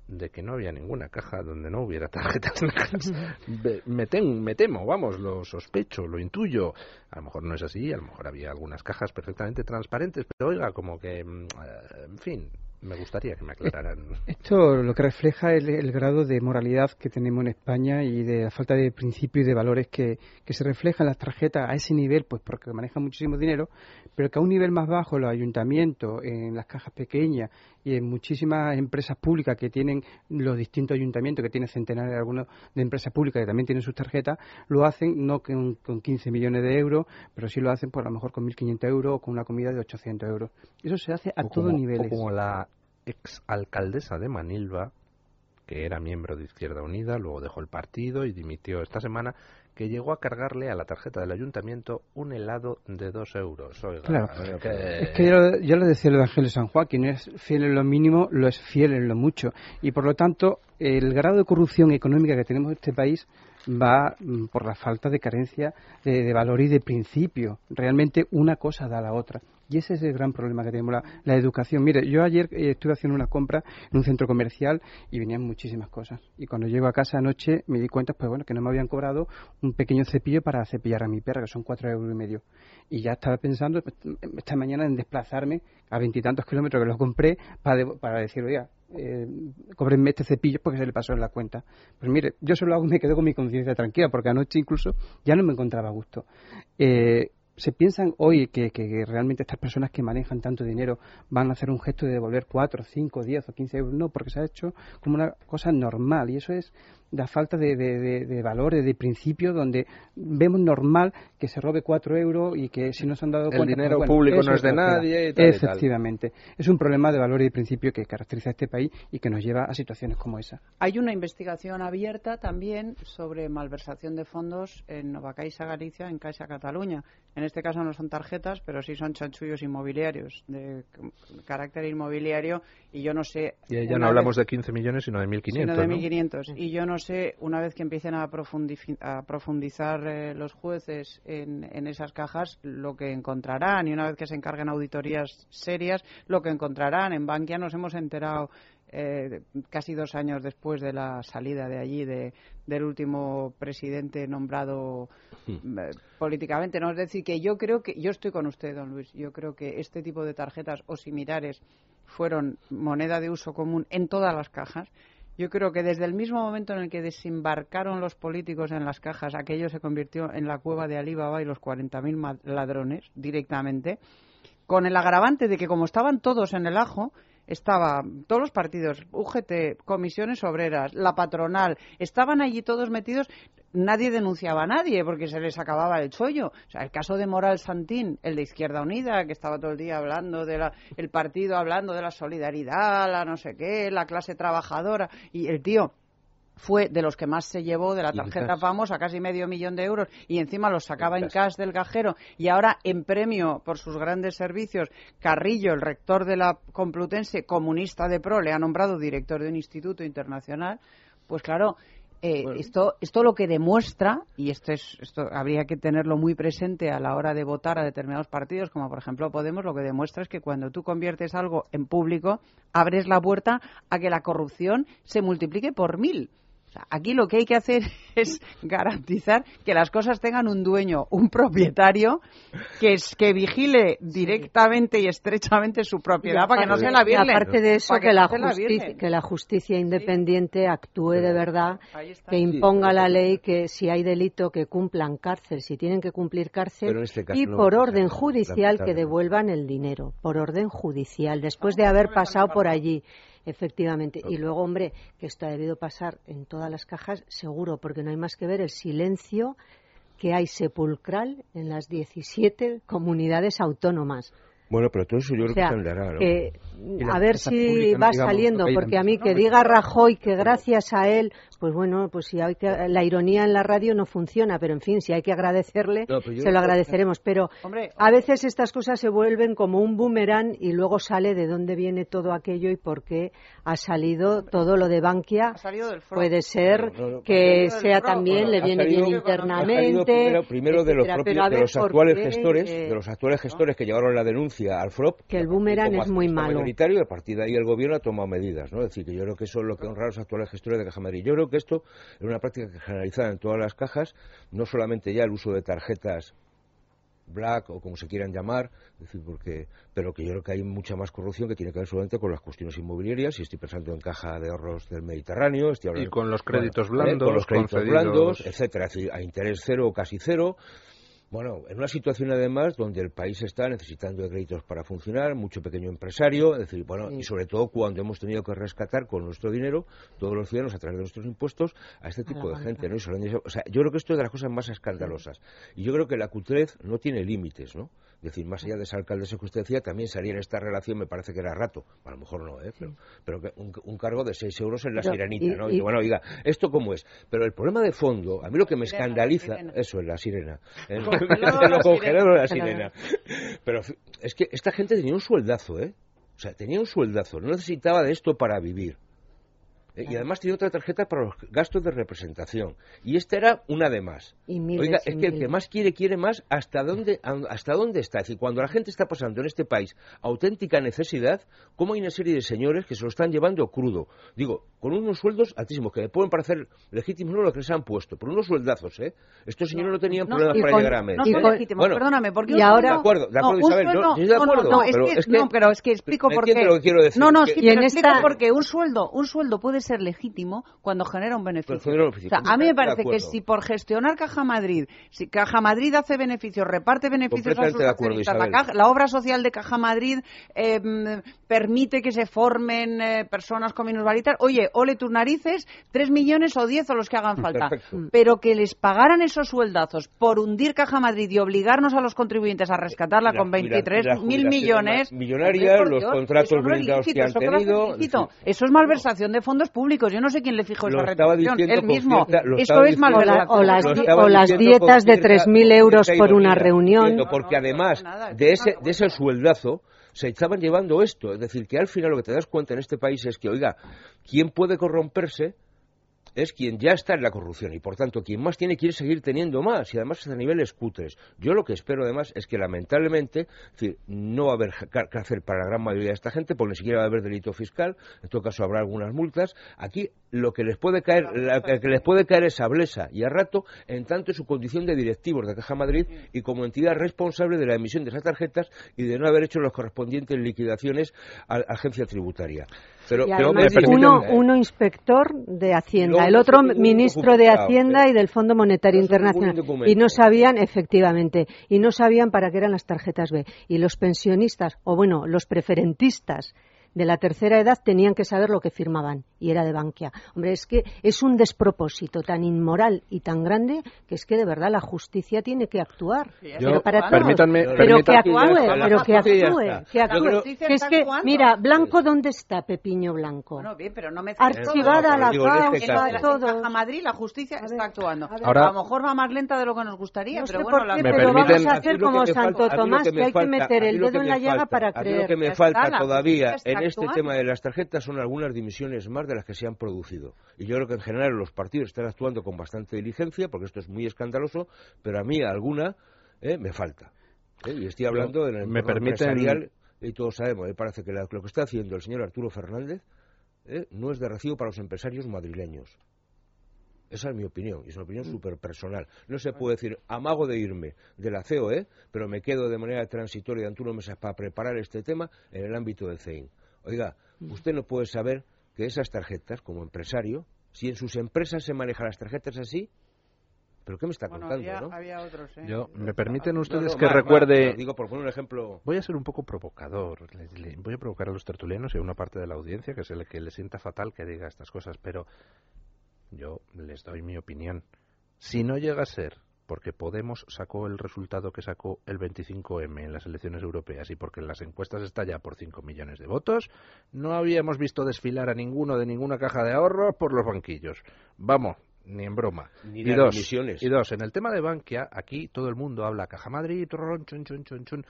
de que no había ninguna caja donde no hubiera tarjetas me, me temo, vamos, lo sospecho, lo intuyo. A lo mejor no es así, a lo mejor había algunas cajas perfectamente transparentes, pero oiga, como que, mm, eh, en fin, me gustaría que me aclararan. Esto lo que refleja es el, grado de moralidad que tenemos en España y de la falta de principios y de valores que, que se reflejan en las tarjetas a ese nivel, pues porque manejan muchísimo dinero, pero que a un nivel más bajo, los ayuntamientos, en las cajas pequeñas y en muchísimas empresas públicas que tienen los distintos ayuntamientos, que tienen centenares de algunos de empresas públicas que también tienen sus tarjetas, lo hacen no con, con 15 millones de euros, pero sí lo hacen por a lo mejor con 1.500 euros o con una comida de 800 euros. Eso se hace a todos niveles. como la exalcaldesa de Manilva, que era miembro de Izquierda Unida, luego dejó el partido y dimitió esta semana, que llegó a cargarle a la tarjeta del ayuntamiento un helado de dos euros. claro, es que yo, le decía el Evangelio de San Juan, quien es fiel en lo mínimo, lo es fiel en lo mucho. Y por lo tanto, el grado de corrupción económica que tenemos en este país va mm, por la falta de carencia de, de valor y de principio. Realmente una cosa da a la otra. Y ese es el gran problema que tenemos, la, educación. Mire, yo ayer eh, estuve haciendo una compra en un centro comercial y venían muchísimas cosas. Y cuando llego a casa anoche me di cuenta, pues bueno, que no me habían cobrado un pequeño cepillo para cepillar a mi perra, que son cuatro euros y medio. Y ya estaba pensando pues, esta mañana en desplazarme a veintitantos kilómetros que lo compré para, para decir, oiga, eh, cobrenme este cepillo porque se le pasó en la cuenta. Pues mire, yo solo hago me quedo con mi conciencia tranquila porque anoche incluso ya no me encontraba a gusto. Eh, se piensan hoy que, que, realmente estas personas que manejan tanto dinero van a hacer un gesto de devolver 4, 5, 10 o 15 euros. No, porque se ha hecho como una cosa normal y eso es la falta de, de, de, valores, de principios, donde vemos normal que se robe cuatro euros y que si no se han dado cuenta... El dinero pues público no es de nadie y tal Efectivamente. Es un problema de valores y principios que caracteriza a este país y que nos lleva a situaciones como esa. Hay una investigación abierta también sobre malversación de fondos en Nova Caixa Galicia, en Caixa Cataluña. En este caso no son tarjetas, pero sí son chanchullos inmobiliarios, de carácter inmobiliario, y yo no sé... Y ya no hablamos de 15 millones, sino de 1.500, Sino de 1.500. Y yo no sé, una vez que empiecen a, profundizar eh, los jueces en, esas cajas, lo que encontrarán, y una vez que se encarguen auditorías serias, lo que encontrarán. En Bankia nos hemos enterado eh, casi dos años después de la salida de allí del último presidente nombrado hmm. eh, políticamente. No es decir, que yo creo que, yo estoy con usted, don Luis, yo creo que este tipo de tarjetas o similares fueron moneda de uso común en todas las cajas yo creo que desde el mismo momento en el que desembarcaron los políticos en las cajas, aquello se convirtió en la cueva de Alibaba y los 40.000 ladrones directamente, con el agravante de que como estaban todos en el ajo, estaban todos los partidos, UGT, comisiones obreras, la patronal, estaban allí todos metidos nadie denunciaba a nadie porque se les acababa el chollo. O sea, el caso de Moral Santín, el de Izquierda Unida, que estaba todo el día hablando del el partido, hablando de la solidaridad, la no sé qué, la clase trabajadora, y el tío fue de los que más se llevó de la tarjeta famosa, casi medio millón de euros, y encima los sacaba en cash del cajero, y ahora en premio por sus grandes servicios, Carrillo, el rector de la Complutense, comunista de pro, le ha nombrado director de un instituto internacional, pues claro, eh, esto, esto lo que demuestra, y esto, es, esto habría que tenerlo muy presente a la hora de votar a determinados partidos, como por ejemplo Podemos, lo que demuestra es que cuando tú conviertes algo en público, abres la puerta a que la corrupción se multiplique por mil. Aquí lo que hay que hacer es garantizar que las cosas tengan un dueño, un propietario que es que vigile directamente y estrechamente su propiedad para que no se la Y aparte de eso, que, la justicia, que la justicia independiente actúe de verdad, que imponga la ley, que si hay delito que cumplan cárcel, si tienen que cumplir cárcel, este y no por orden judicial que devuelvan el dinero, por orden judicial, después de haber pasado por allí. Efectivamente. Y luego, hombre, que esto ha debido pasar en todas las cajas, seguro, porque no hay más que ver el silencio que hay sepulcral en las 17 comunidades autónomas. Bueno, pero todo eso yo creo O sea, que andará, ¿no? que, la a ver si pública, va digamos, saliendo, porque a mí que diga Rajoy que gracias a él, pues bueno, pues si hay que, la ironía en la radio no funciona, pero en fin, si hay que agradecerle, No, pero yo se lo agradeceremos. Pero Hombre, a veces estas cosas se vuelven como un boomerang y luego sale de dónde viene todo aquello y por qué ha salido todo lo de Bankia. Ha salido del FROB. Puede ser No, no, no, que sea también, Bueno, le viene salido- bien ha salido internamente. primero, primero de los propios de los actuales qué, gestores eh, de los actuales gestores que llevaron la denuncia al FROP que el boomerang es muy malo. y a partir de ahí el gobierno ha tomado medidas no es decir que yo creo que eso es lo que honra a los actuales gestores de Caja Madrid yo creo que esto es una práctica que generalizada en todas las cajas no solamente ya el uso de tarjetas black o como se quieran llamar, es decir, porque, pero que yo creo que hay mucha más corrupción que tiene que ver solamente con las cuestiones inmobiliarias, y estoy pensando en caja de ahorros del Mediterráneo, estoy hablando- Y con los bueno, créditos eh, blandos, con los créditos concedidos. blandos, etcétera, es decir, a interés cero o casi cero. Bueno, en una situación además donde el país está necesitando de créditos para funcionar, mucho pequeño empresario, es decir, bueno, y sobre todo cuando hemos tenido que rescatar con nuestro dinero, todos los ciudadanos a través de nuestros impuestos, a este tipo de gente, ¿no? Y solamente- o sea, yo creo que esto es de las cosas más escandalosas. Y yo creo que la cutrez no tiene límites, ¿no? Es decir, más allá de esa alcaldesa que usted decía, también salía en esta relación, me parece que era rato, a lo mejor no, ¿eh? Pero, pero que un, un cargo de 6 euros en la Pero, sirenita, y- ¿no? y- Y, bueno, oiga, ¿esto cómo es? Pero el problema de fondo, a mí lo que me sirena, escandaliza, eso es la sirena. El, lo la congelado la sirena. Pero es que esta gente tenía un sueldazo, ¿eh? O sea, tenía un sueldazo, no necesitaba de esto para vivir. Eh, Y además tenía otra tarjeta para los gastos de representación. Y esta era una de más. Y miles Oiga, y es que el que más quiere, quiere más. ¿Hasta dónde, ¿Hasta dónde está? Es decir, cuando la gente está pasando en este país auténtica necesidad, ¿cómo hay una serie de señores que se lo están llevando crudo? Digo, con unos sueldos altísimos, que le pueden parecer legítimos no lo que les han puesto, por unos sueldazos, ¿eh? Estos señores no tenían No, problemas para con- llegar a medio. No son legítimos, bueno, perdóname, porque y ahora- De acuerdo, de acuerdo, Isabel, de no, no, acuerdo, no, es pero que, es que- no, pero es que explico ¿Me por qué. lo que quiero decir? No, no, Que- sí, Y en pero explico esta- porque un sueldo, un sueldo puede ser legítimo cuando genera un beneficio. Genera un beneficio. O sea, a mí me parece que si por gestionar Caja Madrid, si Caja Madrid hace beneficios, reparte beneficios a sus accionistas, la, caja- la obra social de Caja Madrid eh, mm, permite que se formen eh, personas con minusvalitas, oye, ole tus narices, tres millones o diez o los que hagan falta. Perfecto. Pero que les pagaran esos sueldazos por hundir Caja Madrid y obligarnos a los contribuyentes a rescatarla La con jubila- 23 la mil millones. millonaria, los contratos eso no es que han ¿eso qué va a ser tenido. Eso es malversación de fondos públicos. Yo no sé quién le fijó Lo esa diciendo Él mismo. cierta- estaba es diciendo- o, la- malversación. o las, o dietas de cierta- 3.000 con euros por una reunión. porque además de ese, de ese sueldazo se estaban llevando esto. Es decir, que al final lo que te das cuenta en este país es que, oiga, ¿quién puede corromperse? Es quien ya está en la corrupción y por tanto quien más tiene quiere seguir teniendo más y además a niveles cutres. Yo lo que espero además es que lamentablemente es decir, no va a haber cárcel para la gran mayoría de esta gente porque ni siquiera va a haber delito fiscal, en todo caso habrá algunas multas. Aquí lo que les puede caer, la que les puede caer es sablesa y a rato en tanto su condición de directivos de Caja Madrid y como entidad responsable de la emisión de esas tarjetas y de no haber hecho las correspondientes liquidaciones a la agencia tributaria. Pero, y pero además me uno, ¿eh? uno inspector de Hacienda, el otro ministro de Hacienda y del Fondo Monetario Internacional. Y no sabían, efectivamente, y no sabían para qué eran las tarjetas B. Y los pensionistas, o bueno, los preferentistas de la tercera edad tenían que saber lo que firmaban y era de Bankia. Hombre, es que es un despropósito tan inmoral y tan grande que es que de verdad la justicia tiene que actuar. Pero para todos. permítanme- pero que actúe, está, pero que actúe, que actúe. creo- justicia Que es que, mira, Blanco, ¿dónde está Pepiño Blanco? Bueno, bien, pero no me Archivada la en este causa. En todo. Caja Madrid la justicia está actuando. Ahora- a lo mejor va más lenta de lo que nos gustaría, No pero bueno, la Me pero vamos permiten- a A hacer como Santo falta- a Tomás, que hay que meter a el dedo en la llaga para a creer. Lo que me falta todavía justicia en este tema de las tarjetas son algunas dimisiones más de las que se han producido. Y yo creo que en general los partidos están actuando con bastante diligencia, porque esto es muy escandaloso, pero a mí alguna eh, me falta. ¿eh? Y estoy hablando en el me empresarial, y todos sabemos, me parece que lo que está haciendo el señor Arturo Fernández eh, no es de recibo para los empresarios madrileños. Esa es mi opinión, y es una opinión súper personal. No se puede decir, amago de irme de la COE, pero me quedo de manera transitoria durante unos meses para preparar este tema en el ámbito del CEIN. Oiga, usted no puede saber que esas tarjetas, como empresario, si en sus empresas se manejan las tarjetas así, ¿Pero qué me está contando, había, no? había otros, ¿eh? Yo, ¿Me permiten ustedes no, que recuerde... digo, por poner un ejemplo... Voy a ser un poco provocador. le- le- voy a provocar a los tertulianos y a una parte de la audiencia que es el que le sienta fatal que diga estas cosas, pero yo les doy mi opinión. Si no llega a ser porque Podemos sacó el resultado que sacó el 25M en las elecciones europeas y porque en las encuestas está ya por 5 millones de votos, no habíamos visto desfilar a ninguno de ninguna caja de ahorros por los banquillos. Vamos, ni en broma. Ni y dos, y dos, en el tema de Bankia, aquí todo el mundo habla Caja Madrid, trrrón, chun, chun, chun, chun.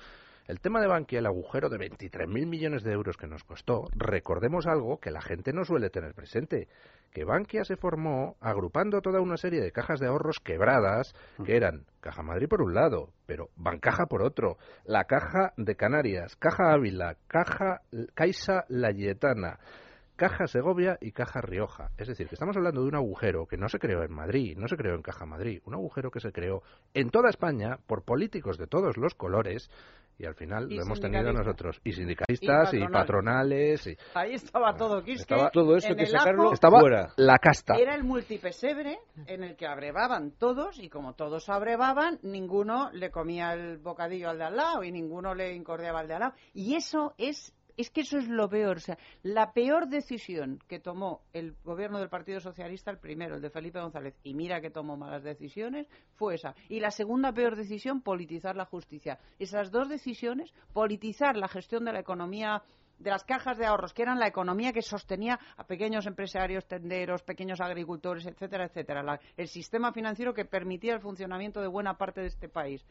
El tema de Bankia, el agujero de 23.000 millones de euros que nos costó, recordemos algo que la gente no suele tener presente, que Bankia se formó agrupando toda una serie de cajas de ahorros quebradas, que eran Caja Madrid por un lado, pero Bancaja por otro, la Caja de Canarias, Caja Ávila, Caja Caixa Layetana, Caja Segovia y Caja Rioja. Es decir, que estamos hablando de un agujero que no se creó en Madrid, no se creó en Caja Madrid, un agujero que se creó en toda España por políticos de todos los colores y al final Y lo hemos tenido nosotros. Y sindicalistas y, Y patronales. y- Ahí estaba todo, Quisque, Estaba todo eso en que sacarlo estaba la casta. Era el multipesebre en el que abrevaban todos y como todos abrevaban, ninguno le comía el bocadillo al de al lado y ninguno le incordiaba al de al lado. Y eso es, es que eso es lo peor. O sea, la peor decisión que tomó el gobierno del Partido Socialista, el primero, el de Felipe González, y mira que tomó malas decisiones, fue esa. Y la segunda peor decisión, politizar la justicia. Esas dos decisiones, politizar la gestión de la economía de las cajas de ahorros, que eran la economía que sostenía a pequeños empresarios, tenderos, pequeños agricultores, etcétera, etcétera. La- el sistema financiero que permitía el funcionamiento de buena parte de este país.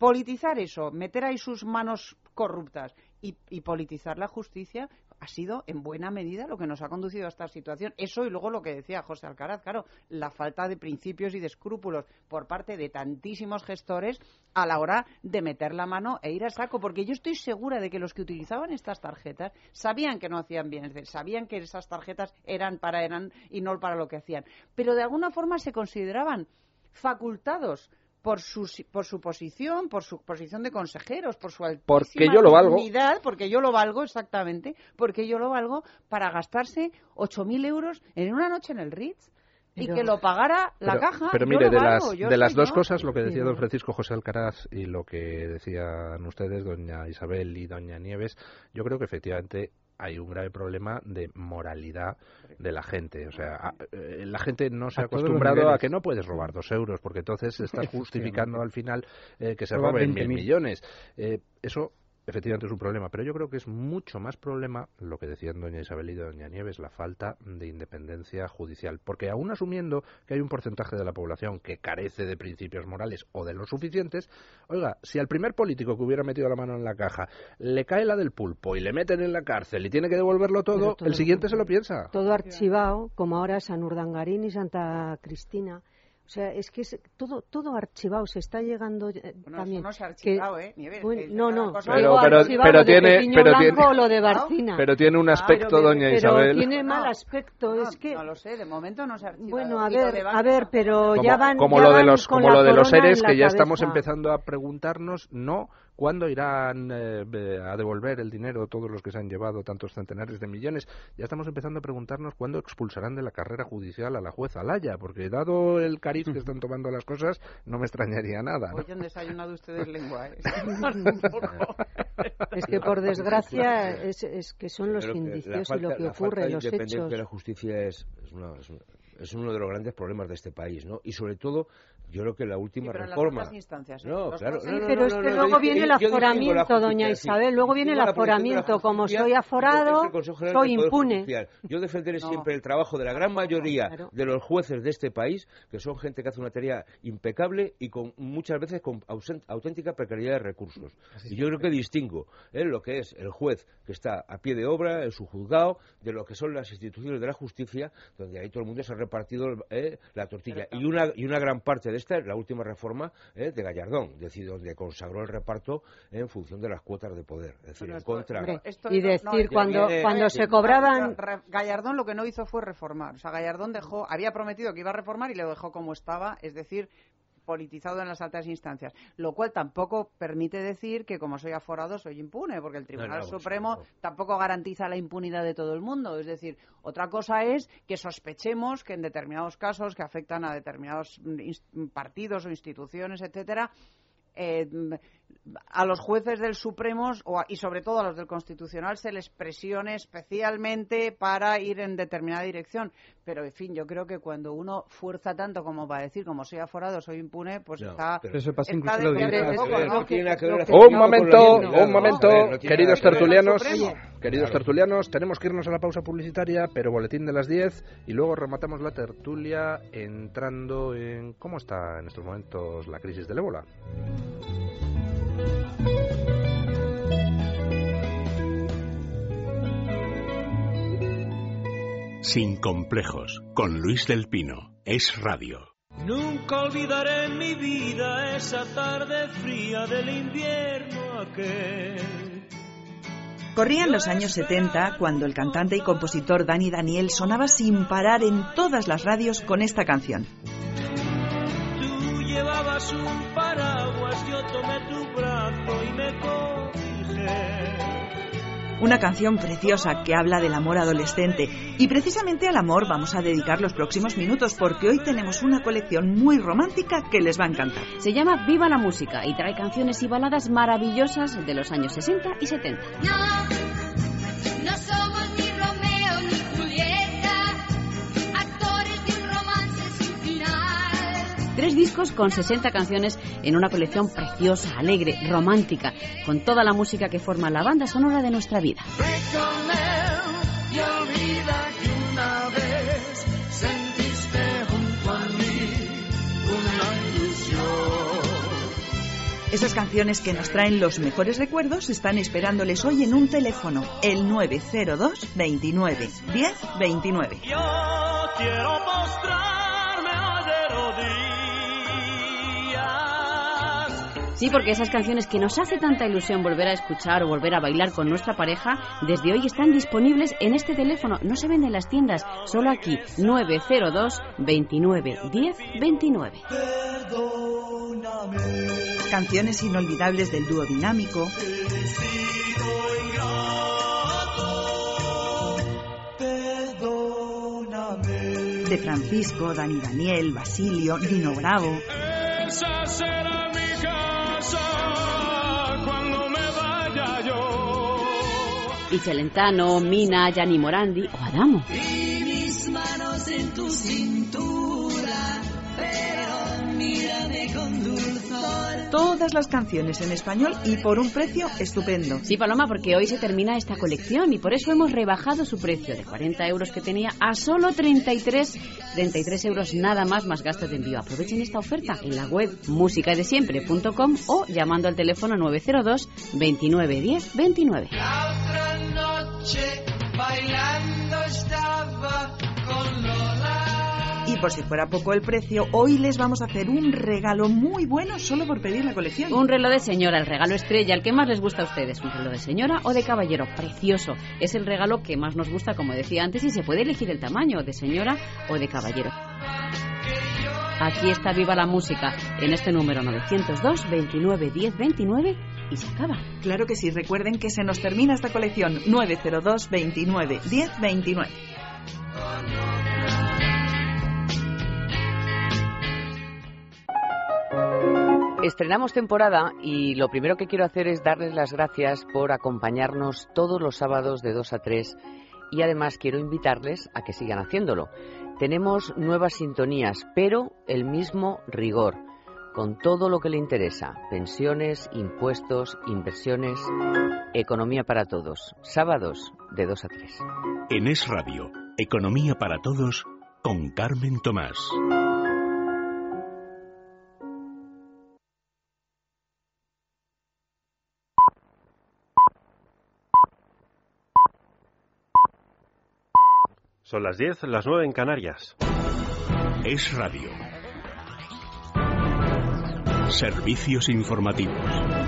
Politizar eso, meter ahí sus manos corruptas y, politizar la justicia ha sido en buena medida lo que nos ha conducido a esta situación. Eso y luego lo que decía José Alcaraz, claro, la falta de principios y de escrúpulos por parte de tantísimos gestores a la hora de meter la mano e ir a saco, porque yo estoy segura de que los que utilizaban estas tarjetas sabían que no hacían bien, sabían que esas tarjetas eran para eran y no para lo que hacían, pero de alguna forma se consideraban facultados por su, si- por su posición, por su posición de consejeros, por su altísima Porque yo lo valgo. dignidad, porque yo lo valgo exactamente, porque yo lo valgo para gastarse 8.000 euros en una noche en el Ritz y Pero- que lo pagara la pero, caja. pero Yo mire, lo de valgo, las, yo de las dos yo. cosas, lo que decía don. Francisco José Alcaraz y lo que decían ustedes, doña Isabel y doña Nieves, yo creo que efectivamente hay un grave problema de moralidad de la gente. O sea, a- eh, la gente no se ha A acostumbrado a que no puedes robar dos euros, porque entonces estás justificando al final eh, que se roben mil 20.000. millones. Eh, eso efectivamente es un problema, pero yo creo que es mucho más problema lo que decían doña Isabel y doña Nieves, la falta de independencia judicial, porque aún asumiendo que hay un porcentaje de la población que carece de principios morales o de los suficientes, oiga, si al primer político que hubiera metido la mano en la caja le cae la del pulpo y le meten en la cárcel y tiene que devolverlo todo, todo el siguiente se lo piensa. todo archivado, como ahora San Urdangarín y Santa Cristina. O sea, es que es todo todo archivado, se está llegando eh, Bueno, también. eso no se ha que- archivado, ¿eh? Nieves, bueno, que no, no, Pero- pero- pero tiene- pero tiene- lo de Barcina. Pero tiene un aspecto, pero- doña Pero Isabel. tiene mal No, aspecto, no, es que no lo sé, de momento no se ha archivado. bueno, a ver, a ver, pero como, ya van como ya lo de los como lo de los seres que ya estamos cabeza. empezando a preguntarnos no cuándo irán eh, a devolver el dinero todos los que se han llevado tantos centenares de millones ya estamos empezando a preguntarnos cuándo expulsarán de la carrera judicial a la jueza Laya porque dado el cariz que están tomando las cosas no me extrañaría nada ¿no? Hoy han desayunado ustedes lengua, ¿eh? Es que por desgracia es, es que son los la indicios y lo que la ocurre, falta de los independencia hechos. de la justicia es, es, una- es un- es uno de los grandes problemas de este país, ¿no? Y sobre todo, yo creo que la última pero en las reforma. instancias, ¿eh? No, claro. no, no, pero es que no, luego viene el aforamiento, doña. Isabel, luego viene el aforamiento, como soy aforado, soy impune. Yo defenderé No. siempre el trabajo de la gran mayoría de los jueces de este país, que son gente que hace una tarea impecable y con muchas veces con auténtica precariedad de recursos. Y yo creo que distingo ¿eh? lo que es el juez que está a pie de obra en su juzgado de lo que son las instituciones de la justicia, donde ahí todo el mundo se ha repartido ¿eh? la tortilla. Y una, y una gran parte de esta es la última reforma eh, de Gallardón, es decir, donde consagró el reparto en función de las cuotas de poder. Es decir, en contra. y decir, cuando, cuando se cobraban. Gallardón lo que no hizo fue reformar. O sea, Gallardón dejó, había prometido que iba a reformar y lo dejó como estaba, es decir, politizado en las altas instancias, lo cual tampoco permite decir que como soy aforado soy impune, porque el Tribunal Supremo tampoco garantiza la impunidad de todo el mundo. Es decir, otra cosa es que sospechemos que en determinados casos que afectan a determinados partidos o instituciones, etcétera, eh, a los jueces del Supremo y sobre todo a los del Constitucional se les presione especialmente para ir en determinada dirección. Pero, en fin, yo creo que cuando uno fuerza tanto como para decir, como soy aforado, soy impune, pues está... eso pasa Un momento, un momento, queridos tertulianos, queridos tertulianos, tenemos que irnos a la pausa publicitaria, pero boletín de las 10 y luego rematamos la tertulia entrando en cómo está en estos momentos la crisis del ébola. Sin complejos, con Luis del Pino, es radio. Nunca olvidaré en mi vida esa tarde fría del invierno aquel. Corrían los años 70 cuando el cantante y compositor Dani Daniel sonaba sin parar en todas las radios con esta canción. Tú llevabas un paraguas, yo tomé tu brazo y me cobijé. Una canción preciosa que habla del amor adolescente. Y precisamente al amor vamos a dedicar los próximos minutos porque hoy tenemos una colección muy romántica que les va a encantar. Se llama Viva la Música y trae canciones y baladas maravillosas de los años 60 y 70. No, Tres discos con 60 canciones en una colección preciosa, alegre, romántica, con toda la música que forma la banda sonora de nuestra vida. Esas canciones que nos traen los mejores recuerdos están esperándoles hoy en un teléfono, el 902 29 10 29. Yo quiero Sí, porque esas canciones que nos hace tanta ilusión volver a escuchar o volver a bailar con nuestra pareja, desde hoy están disponibles en este teléfono. No se venden en las tiendas, solo aquí, 902 29 10 29. Canciones inolvidables del dúo dinámico. De Francisco, Dani Daniel, Basilio, Dino Bravo. Y Celentano, Mina, Gianni Morandi o Adamo. Y mis manos en tu cintura, Todas las canciones en español y por un precio estupendo. Sí, Paloma, porque hoy se termina esta colección y por eso hemos rebajado su precio de 40 euros que tenía a solo 33, 33 euros nada más más gastos de envío. Aprovechen esta oferta en la web musicadesiempre.com o llamando al teléfono 902 29 10 29 bailando estaba con Lola. Y por si fuera poco el precio, hoy les vamos a hacer un regalo muy bueno solo por pedir la colección. Un reloj de señora, el regalo estrella, el que más les gusta a ustedes. Un reloj de señora o de caballero, precioso. Es el regalo que más nos gusta, como decía antes, y se puede elegir el tamaño, de señora o de caballero. Aquí está Viva la Música, en este número 902 29 10 29 y se acaba. Claro que sí, recuerden que se nos termina esta colección 902 29 10 29. Estrenamos temporada y lo primero que quiero hacer es darles las gracias por acompañarnos todos los sábados de 2 a 3 y además quiero invitarles a que sigan haciéndolo. Tenemos nuevas sintonías, pero el mismo rigor, con todo lo que le interesa, pensiones, impuestos, inversiones, economía para todos, sábados de 2 a 3. En Es Radio, Economía para Todos, con Carmen Tomás. Son las 10, las 9 en Canarias. Es Radio. Servicios informativos.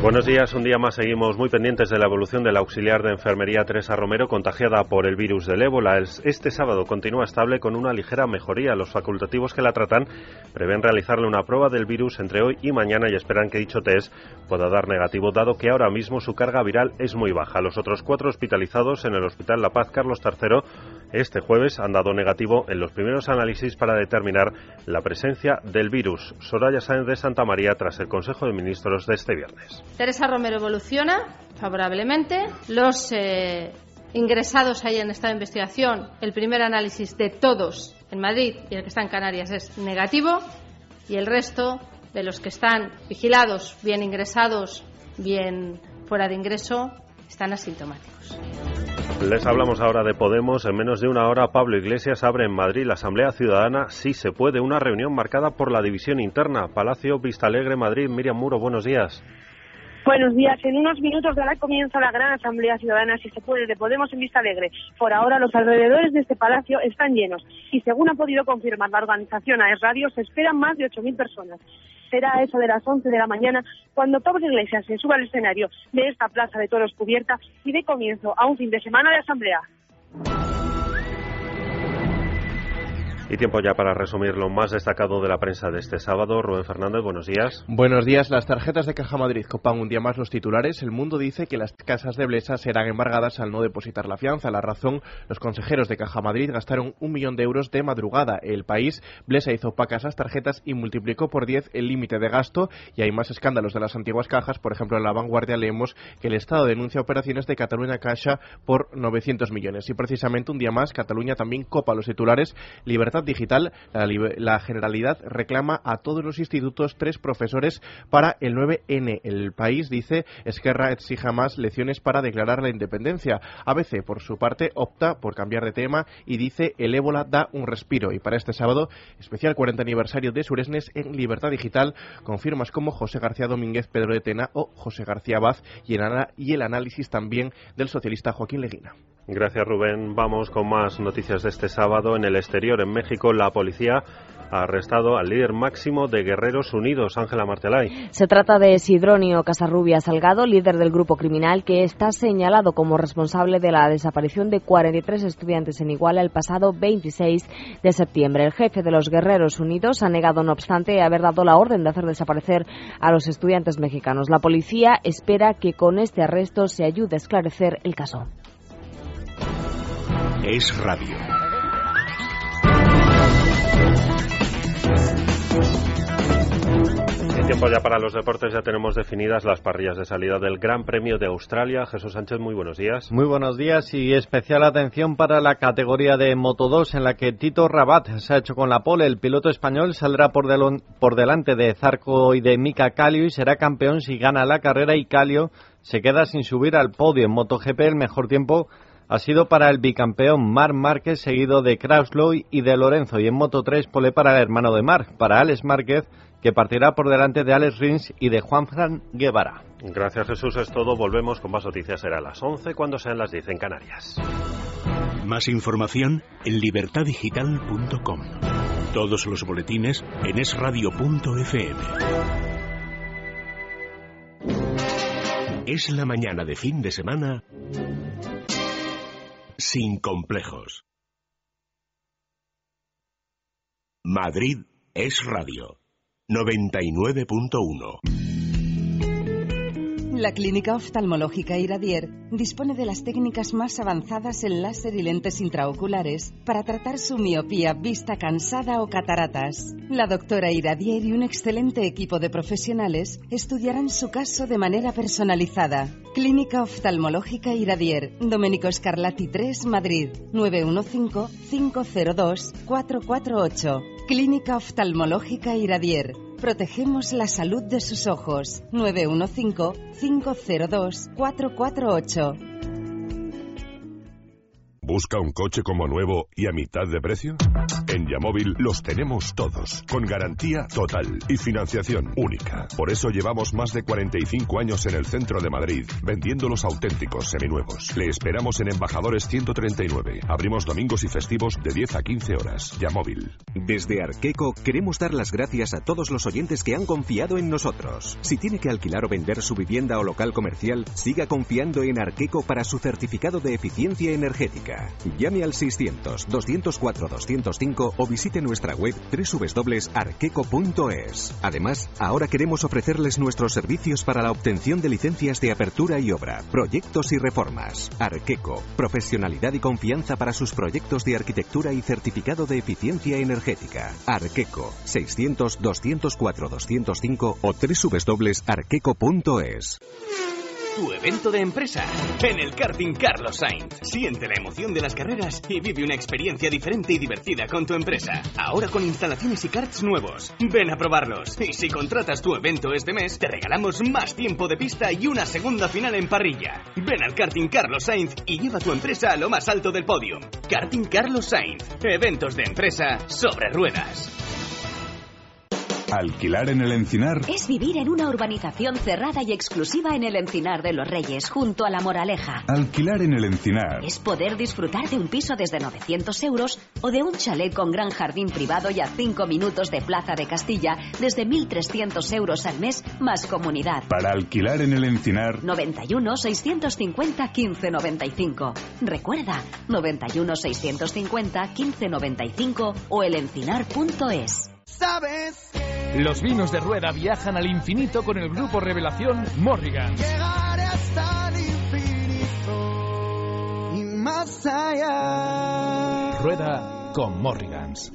Buenos días, un día más seguimos muy pendientes de la evolución del auxiliar de enfermería Teresa Romero contagiada por el virus del ébola. Este sábado continúa estable con una ligera mejoría. Los facultativos que la tratan prevén realizarle una prueba del virus entre hoy y mañana y esperan que dicho test pueda dar negativo, dado que ahora mismo su carga viral es muy baja. Los otros cuatro hospitalizados en el Hospital La Paz Carlos III este jueves han dado negativo en los primeros análisis para determinar la presencia del virus. Soraya Sáenz de Santa María tras el Consejo de Ministros de este viernes. Teresa Romero evoluciona favorablemente. Los eh, ingresados ahí en esta investigación, el primer análisis de todos en Madrid y el que está en Canarias es negativo y el resto de los que están vigilados, bien ingresados, bien fuera de ingreso, están asintomáticos. Les hablamos ahora de Podemos. En menos de una hora, Pablo Iglesias abre en Madrid la Asamblea Ciudadana. Sí se puede, una reunión marcada por la división interna. Palacio Vista Alegre, Madrid. Miriam Muro, buenos días. Buenos días. En unos minutos dará comienzo la gran Asamblea Ciudadana, si se puede, de Podemos en Vista Alegre. Por ahora, los alrededores de este palacio están llenos y, según ha podido confirmar la organización AES Radio, se esperan más de 8.000 personas. Será eso de las 11 de la mañana cuando Pablo Iglesias se suba al escenario de esta plaza de toros cubierta y dé comienzo a un fin de semana de asamblea. Y tiempo ya para resumir lo más destacado de la prensa de este sábado. Rubén Fernández, buenos días. Buenos días. Las tarjetas de Caja Madrid copan un día más los titulares. El Mundo dice que las casas de Blesa serán embargadas al no depositar la fianza. La razón, los consejeros de Caja Madrid gastaron un millón de euros de madrugada. El país, Blesa hizo opacas las tarjetas y multiplicó por 10 el límite de gasto. Y hay más escándalos de las antiguas cajas. Por ejemplo, en la vanguardia leemos que el Estado denuncia operaciones de Cataluña Caixa por 900 millones. Y precisamente un día más, Cataluña también copa los titulares. Libertad digital, la, la, Generalidad reclama a todos los institutos tres profesores para el 9N. El país dice Esquerra exija más lecciones para declarar la independencia. ABC, por su parte, opta por cambiar de tema y dice el ébola da un respiro. Y para este sábado, especial 40 aniversario de Suresnes en Libertad Digital, con firmas como José García Domínguez, Pedro de Tena o José García Baz y el análisis también del socialista Joaquín Leguina. Gracias, Rubén. Vamos con más noticias de este sábado. En el exterior, en México, la policía ha arrestado al líder máximo de Guerreros Unidos, Ángela Martelay. Se trata de Sidronio Casarrubia Salgado, líder del grupo criminal que está señalado como responsable de la desaparición de 43 estudiantes en Iguala el pasado 26 de septiembre. El jefe de los Guerreros Unidos ha negado, no obstante, haber dado la orden de hacer desaparecer a los estudiantes mexicanos. La policía espera que con este arresto se ayude a esclarecer el caso. Es radio. Y tiempo ya para los deportes, ya tenemos definidas las parrillas de salida del Gran Premio de Australia. Jesús Sánchez, muy buenos días. Muy buenos días y especial atención para la categoría de Moto 2 en la que Tito Rabat se ha hecho con la pole. El piloto español saldrá por, por delante de Zarco y de Mika Calio y será campeón si gana la carrera y Calio se queda sin subir al podio. En MotoGP el mejor tiempo ha sido para el bicampeón Marc Márquez, seguido de Krauslow y de Lorenzo. Y en Moto 3, pole para el hermano de Marc, para Alex Márquez, que partirá por delante de Alex Rins y de Juan Fran Guevara. Gracias Jesús, es todo. Volvemos con más noticias. Será a las 11 cuando sean las 10 en Canarias. Más información en libertadigital.com. Todos los boletines en esradio.fm. Es la mañana de fin de semana sin complejos. Madrid es radio 99.1. La Clínica Oftalmológica Iradier dispone de las técnicas más avanzadas en láser y lentes intraoculares para tratar su miopía, vista cansada o cataratas. La doctora Iradier y un excelente equipo de profesionales estudiarán su caso de manera personalizada. Clínica Oftalmológica Iradier, Domenico Scarlatti 3, Madrid, 915-502-448. Clínica Oftalmológica Iradier. Protegemos la salud de sus ojos. 915-502-448. ¿Busca un coche como nuevo y a mitad de precio? En Yamóvil los tenemos todos, con garantía total y financiación única. Por eso llevamos más de 45 años en el centro de Madrid, vendiendo los auténticos seminuevos. Le esperamos en Embajadores 139. Abrimos domingos y festivos de 10 a 15 horas. Yamóvil. Desde Arqueco queremos dar las gracias a todos los oyentes que han confiado en nosotros. Si tiene que alquilar o vender su vivienda o local comercial, siga confiando en Arqueco para su certificado de eficiencia energética. Llame al 600-204-205 o visite nuestra web www.arqueco.es. Además, ahora queremos ofrecerles nuestros servicios para la obtención de licencias de apertura y obra, proyectos y reformas. Arqueco, profesionalidad y confianza para sus proyectos de arquitectura y certificado de eficiencia energética. Arqueco, 600-204-205 o www.arqueco.es. Tu evento de empresa en el karting Carlos Sainz. Siente la emoción de las carreras y vive una experiencia diferente y divertida con tu empresa. Ahora con instalaciones y karts nuevos. Ven a probarlos. Y si contratas tu evento este mes, te regalamos más tiempo de pista y una segunda final en parrilla. Ven al karting Carlos Sainz y lleva tu empresa a lo más alto del podio. Karting Carlos Sainz. Eventos de empresa sobre ruedas. Alquilar en el Encinar Es vivir en una urbanización cerrada y exclusiva en el Encinar de los Reyes, junto a la Moraleja. Alquilar en el Encinar. Es poder disfrutar de un piso desde 900 euros o de un chalet con gran jardín privado y a 5 minutos de Plaza de Castilla desde 1.300 euros al mes más comunidad. Para alquilar en el Encinar 91 650 1595. Recuerda, 91 650 1595 o elencinar.es. ¿Sabes? Los vinos de rueda viajan al infinito con el grupo Revelación Morrigan. Llegaré hasta el infinito y más allá. Rueda con Morrigans.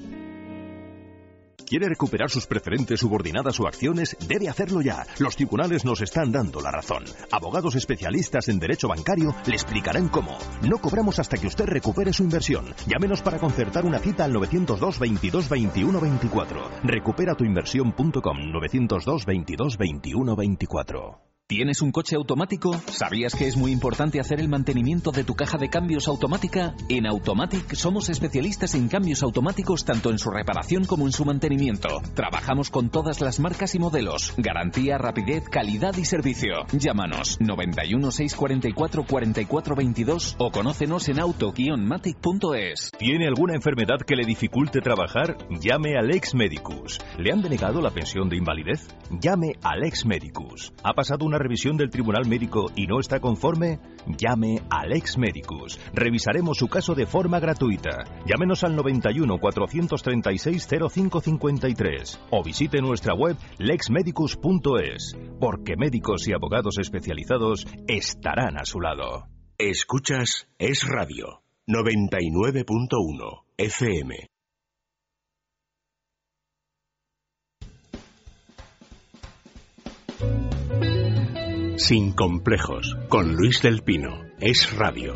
¿Quiere recuperar sus preferentes subordinadas o acciones? Debe hacerlo ya. Los tribunales nos están dando la razón. Abogados especialistas en derecho bancario le explicarán cómo. No cobramos hasta que usted recupere su inversión. Llámenos para concertar una cita al 902 22 21 24. Recupera tu inversión.com 902 22 21 24. ¿Tienes un coche automático? ¿Sabías que es muy importante hacer el mantenimiento de tu caja de cambios automática? En Automatic somos especialistas en cambios automáticos tanto en su reparación como en su mantenimiento. Trabajamos con todas las marcas y modelos. Garantía, rapidez, calidad y servicio. Llámanos 91 644 44 22 o conócenos en auto-matic.es. ¿Tiene alguna enfermedad que le dificulte trabajar? Llame al ex Medicus. ¿Le han denegado la pensión de invalidez? Llame al ex Medicus. ¿Ha pasado una revisión del Tribunal Médico y no está conforme? Llame al ex Medicus. Revisaremos su caso de forma gratuita. Llámenos al 91 436 0553 o visite nuestra web lexmedicus.es, porque médicos y abogados especializados estarán a su lado. Escuchas Es Radio 99.1 FM. Sin complejos, con Luis del Pino. Es Radio.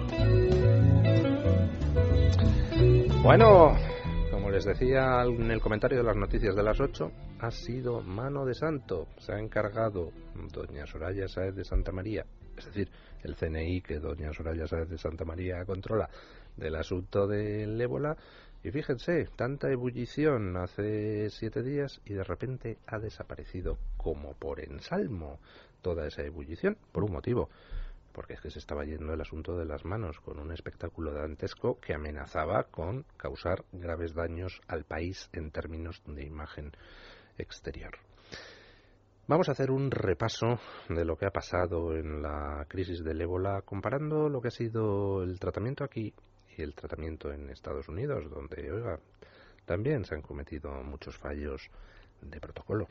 Bueno, como les decía en el comentario de las noticias de las 8, ha sido mano de santo. Se ha encargado doña Soraya Sáez de Santa María, es decir, el CNI que doña Soraya Sáez de Santa María controla del asunto del ébola. Y fíjense, tanta ebullición hace siete días y de repente ha desaparecido como por ensalmo toda esa ebullición, por un motivo, porque es que se estaba yendo el asunto de las manos con un espectáculo dantesco que amenazaba con causar graves daños al país en términos de imagen exterior. Vamos a hacer un repaso de lo que ha pasado en la crisis del ébola, comparando lo que ha sido el tratamiento aquí y el tratamiento en Estados Unidos, donde, también se han cometido muchos fallos de protocolo.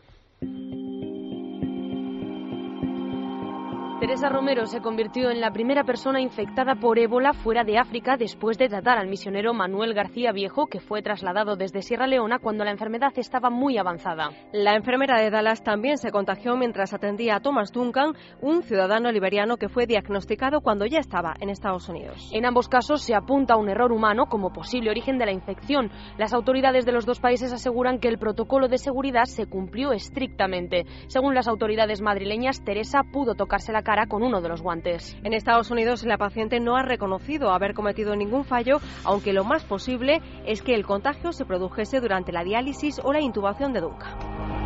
Teresa Romero se convirtió en la primera persona infectada por ébola fuera de África después de tratar al misionero Manuel García Viejo, que fue trasladado desde Sierra Leona cuando la enfermedad estaba muy avanzada. La enfermera de Dallas también se contagió mientras atendía a Thomas Duncan, un ciudadano liberiano que fue diagnosticado cuando ya estaba en Estados Unidos. En ambos casos se apunta a un error humano como posible origen de la infección. Las autoridades de los dos países aseguran que el protocolo de seguridad se cumplió estrictamente. Según las autoridades madrileñas, Teresa pudo tocarse la cara con uno de los guantes. En Estados Unidos la paciente no ha reconocido haber cometido ningún fallo, aunque lo más posible es que el contagio se produjese durante la diálisis o la intubación de Dunca.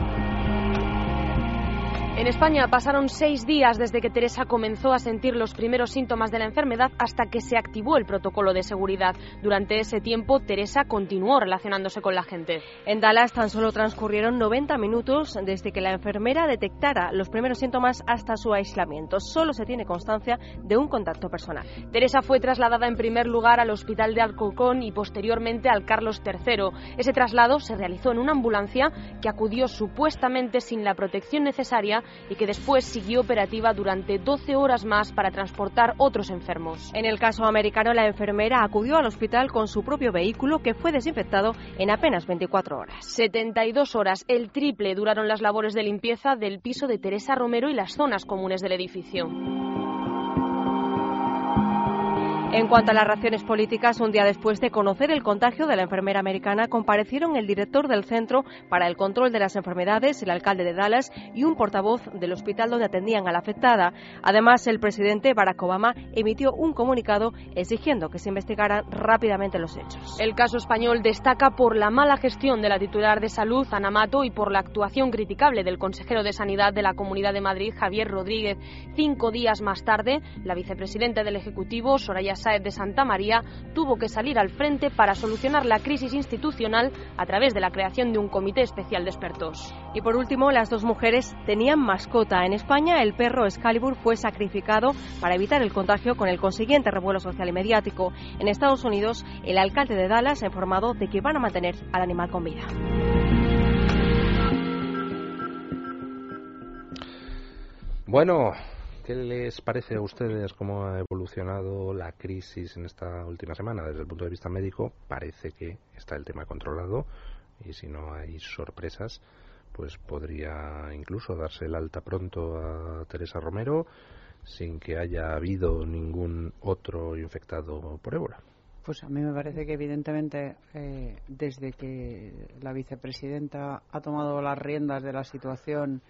En España pasaron seis días desde que Teresa comenzó a sentir los primeros síntomas de la enfermedad hasta que se activó el protocolo de seguridad. Durante ese tiempo, Teresa continuó relacionándose con la gente. En Dallas tan solo transcurrieron 90 minutos desde que la enfermera detectara los primeros síntomas hasta su aislamiento. Solo se tiene constancia de un contacto personal. Teresa fue trasladada en primer lugar al hospital de Alcorcón y posteriormente al Carlos III. Ese traslado se realizó en una ambulancia que acudió supuestamente sin la protección necesaria y que después siguió operativa durante 12 horas más para transportar otros enfermos. En el caso americano, la enfermera acudió al hospital con su propio vehículo que fue desinfectado en apenas 24 horas. 72 horas, el triple duraron las labores de limpieza del piso de Teresa Romero y las zonas comunes del edificio. En cuanto a las reacciones políticas, un día después de conocer el contagio de la enfermera americana, comparecieron el director del Centro para el Control de las Enfermedades, el alcalde de Dallas y un portavoz del hospital donde atendían a la afectada. Además, el presidente Barack Obama emitió un comunicado exigiendo que se investigaran rápidamente los hechos. El caso español destaca por la mala gestión de la titular de salud, Ana Mato, y por la actuación criticable del consejero de Sanidad de la Comunidad de Madrid, Javier Rodríguez. Cinco días más tarde, la vicepresidenta del Ejecutivo, Soraya Saez de Santa María tuvo que salir al frente para solucionar la crisis institucional a través de la creación de un comité especial de expertos. Y por último, las dos mujeres tenían mascota. En España, el perro Excalibur fue sacrificado para evitar el contagio con el consiguiente revuelo social y mediático. En Estados Unidos, el alcalde de Dallas ha informado de que van a mantener al animal con vida. Bueno, ¿Qué les parece a ustedes cómo ha evolucionado la crisis en esta última semana? Desde el punto de vista médico, parece que está el tema controlado y si no hay sorpresas, pues podría incluso darse el alta pronto a Teresa Romero sin que haya habido ningún otro infectado por ébola. Pues a mí me parece que evidentemente eh, desde que la vicepresidenta ha tomado las riendas de la situación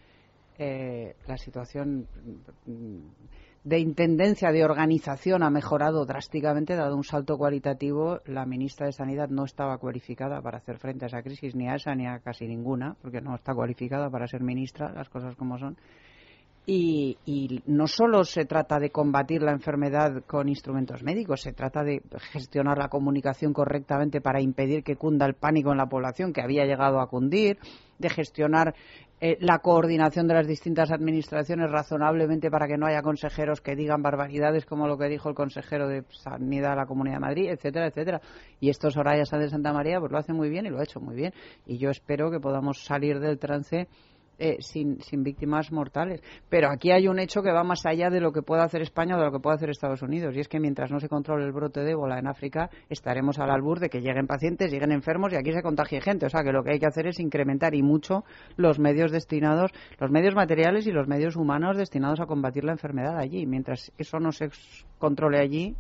eh, la situación de intendencia, de organización ha mejorado drásticamente, dado un salto cualitativo. La ministra de Sanidad no estaba cualificada para hacer frente a esa crisis, ni a esa ni a casi ninguna, porque no está cualificada para ser ministra, las cosas como son. Y, y, no solo se trata de combatir la enfermedad con instrumentos médicos, se trata de gestionar la comunicación correctamente para impedir que cunda el pánico en la población, que había llegado a cundir, de gestionar eh, la coordinación de las distintas administraciones razonablemente para que no haya consejeros que digan barbaridades como lo que dijo el consejero de Sanidad de la Comunidad de Madrid, etcétera, etcétera. Y esto Soraya de Santa María pues lo hace muy bien y lo ha hecho muy bien. Y yo espero que podamos salir del trance eh, sin, sin, víctimas mortales. Pero aquí hay un hecho que va más allá de lo que pueda hacer España o de lo que pueda hacer Estados Unidos. Y es que mientras no se controle el brote de ébola en África, estaremos al albur de que lleguen pacientes, lleguen enfermos y aquí se contagie gente. O sea que lo que hay que hacer es incrementar y mucho los medios destinados, los medios materiales y los medios humanos destinados a combatir la enfermedad allí. Mientras eso no se controle allí,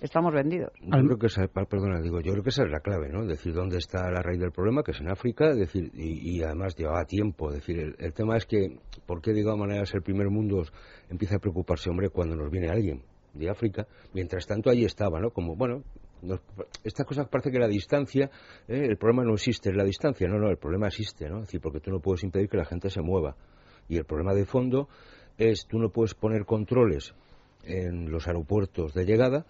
estamos vendidos. Yo creo que esa, perdona, digo, yo creo que esa es la clave, ¿no? Decir dónde está la raíz del problema, que es en África, decir y, y además llevaba tiempo. decir, el, el, tema es que, ¿por qué, digamos, manera, el primer mundo empieza a preocuparse, hombre, cuando nos viene alguien de África? Mientras tanto, allí estaba, ¿no? Como, bueno, nos, estas cosas parece que la distancia, ¿eh? el problema no existe, es la distancia. No, no, el problema existe, ¿no? Es decir, porque tú no puedes impedir que la gente se mueva. Y el problema de fondo es, tú no puedes poner controles en los aeropuertos de llegada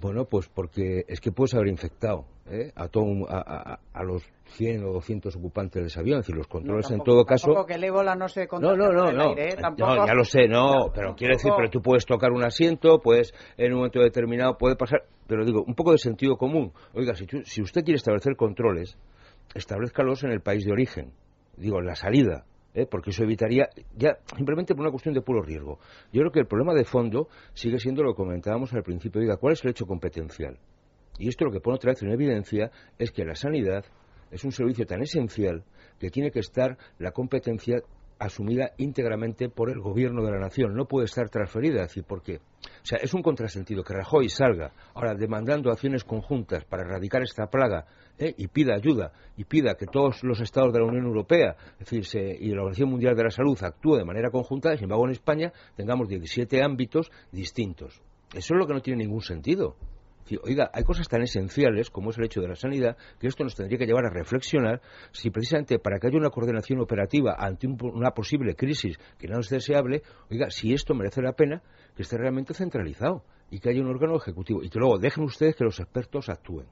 bueno, pues porque es que puedes haber infectado ¿eh? a, todo, a, a, a, los 100 o 200 ocupantes de ese avión. Es decir, los controles no, en todo caso. Tampoco que el ébola no se no, no, no, no. Aire, ¿eh? tampoco... no, ya lo sé, no. Pero quiero decir, pero tú puedes tocar un asiento, puedes en un momento determinado puede pasar. Pero digo, un poco de sentido común. Oiga, si, tú, si usted quiere establecer controles, establezcalos en el país de origen. Digo, en la salida. ¿Eh? porque eso evitaría, ya simplemente por una cuestión de puro riesgo. Yo creo que el problema de fondo sigue siendo lo que comentábamos al principio. Diga, ¿cuál es el hecho competencial? Y esto lo que pone otra vez en evidencia es que la sanidad es un servicio tan esencial que tiene que estar la competencia asumida íntegramente por el gobierno de la nación, no puede estar transferida, es decir, porque, o sea, es un contrasentido que Rajoy salga ahora demandando acciones conjuntas para erradicar esta plaga ¿eh? y pida ayuda y pida que todos los estados de la Unión Europea, es decir, y la Organización Mundial de la Salud actúe de manera conjunta, sin embargo en España tengamos 17 ámbitos distintos. Eso es lo que no tiene ningún sentido. Oiga, hay cosas tan esenciales como es el hecho de la sanidad que esto nos tendría que llevar a reflexionar si precisamente para que haya una coordinación operativa ante un una posible crisis que no es deseable, oiga, si esto merece la pena que esté realmente centralizado y que haya un órgano ejecutivo y que luego dejen ustedes que los expertos actúen.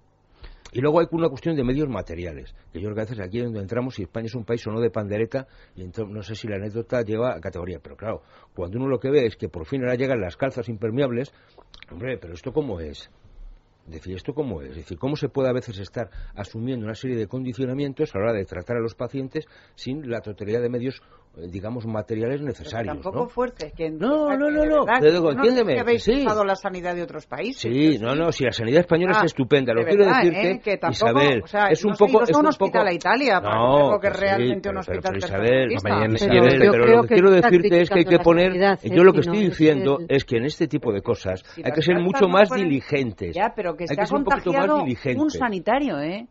Y luego hay una cuestión de medios materiales, que yo creo que a veces aquí es donde entramos, si España es un país o no de pandereta, y entonces no sé si la anécdota lleva a categoría, pero claro, cuando uno lo que ve es que por fin ahora llegan las calzas impermeables, hombre, pero esto cómo es? Decir, ¿esto cómo es? Es decir, ¿cómo se puede a veces estar asumiendo una serie de condicionamientos a la hora de tratar a los pacientes sin la totalidad de medios, digamos, materiales necesarios? Tampoco ¿no? fuerces. Que, No, no, que no, no, verdad, te digo, no entiéndeme, habéis sí. usado la sanidad de otros países. Sí, no, no, si la sanidad española Ah, es estupenda, lo de quiero verdad, decirte, ¿eh? que tampoco, Isabel, o sea, es un no poco... es un un hospital poco- a Italia, no, que que realmente un pero- pero, hospital pero Isabel. Isabel, Pero pero, lo que que quiero está decirte es que hay que poner, ¿eh? yo lo que Si no, estoy es diciendo es que en este tipo de cosas hay que ser mucho no más diligentes. Ya, pero que Hay se que ha ser un poquito más contagiado diligente. un sanitario, ¿eh?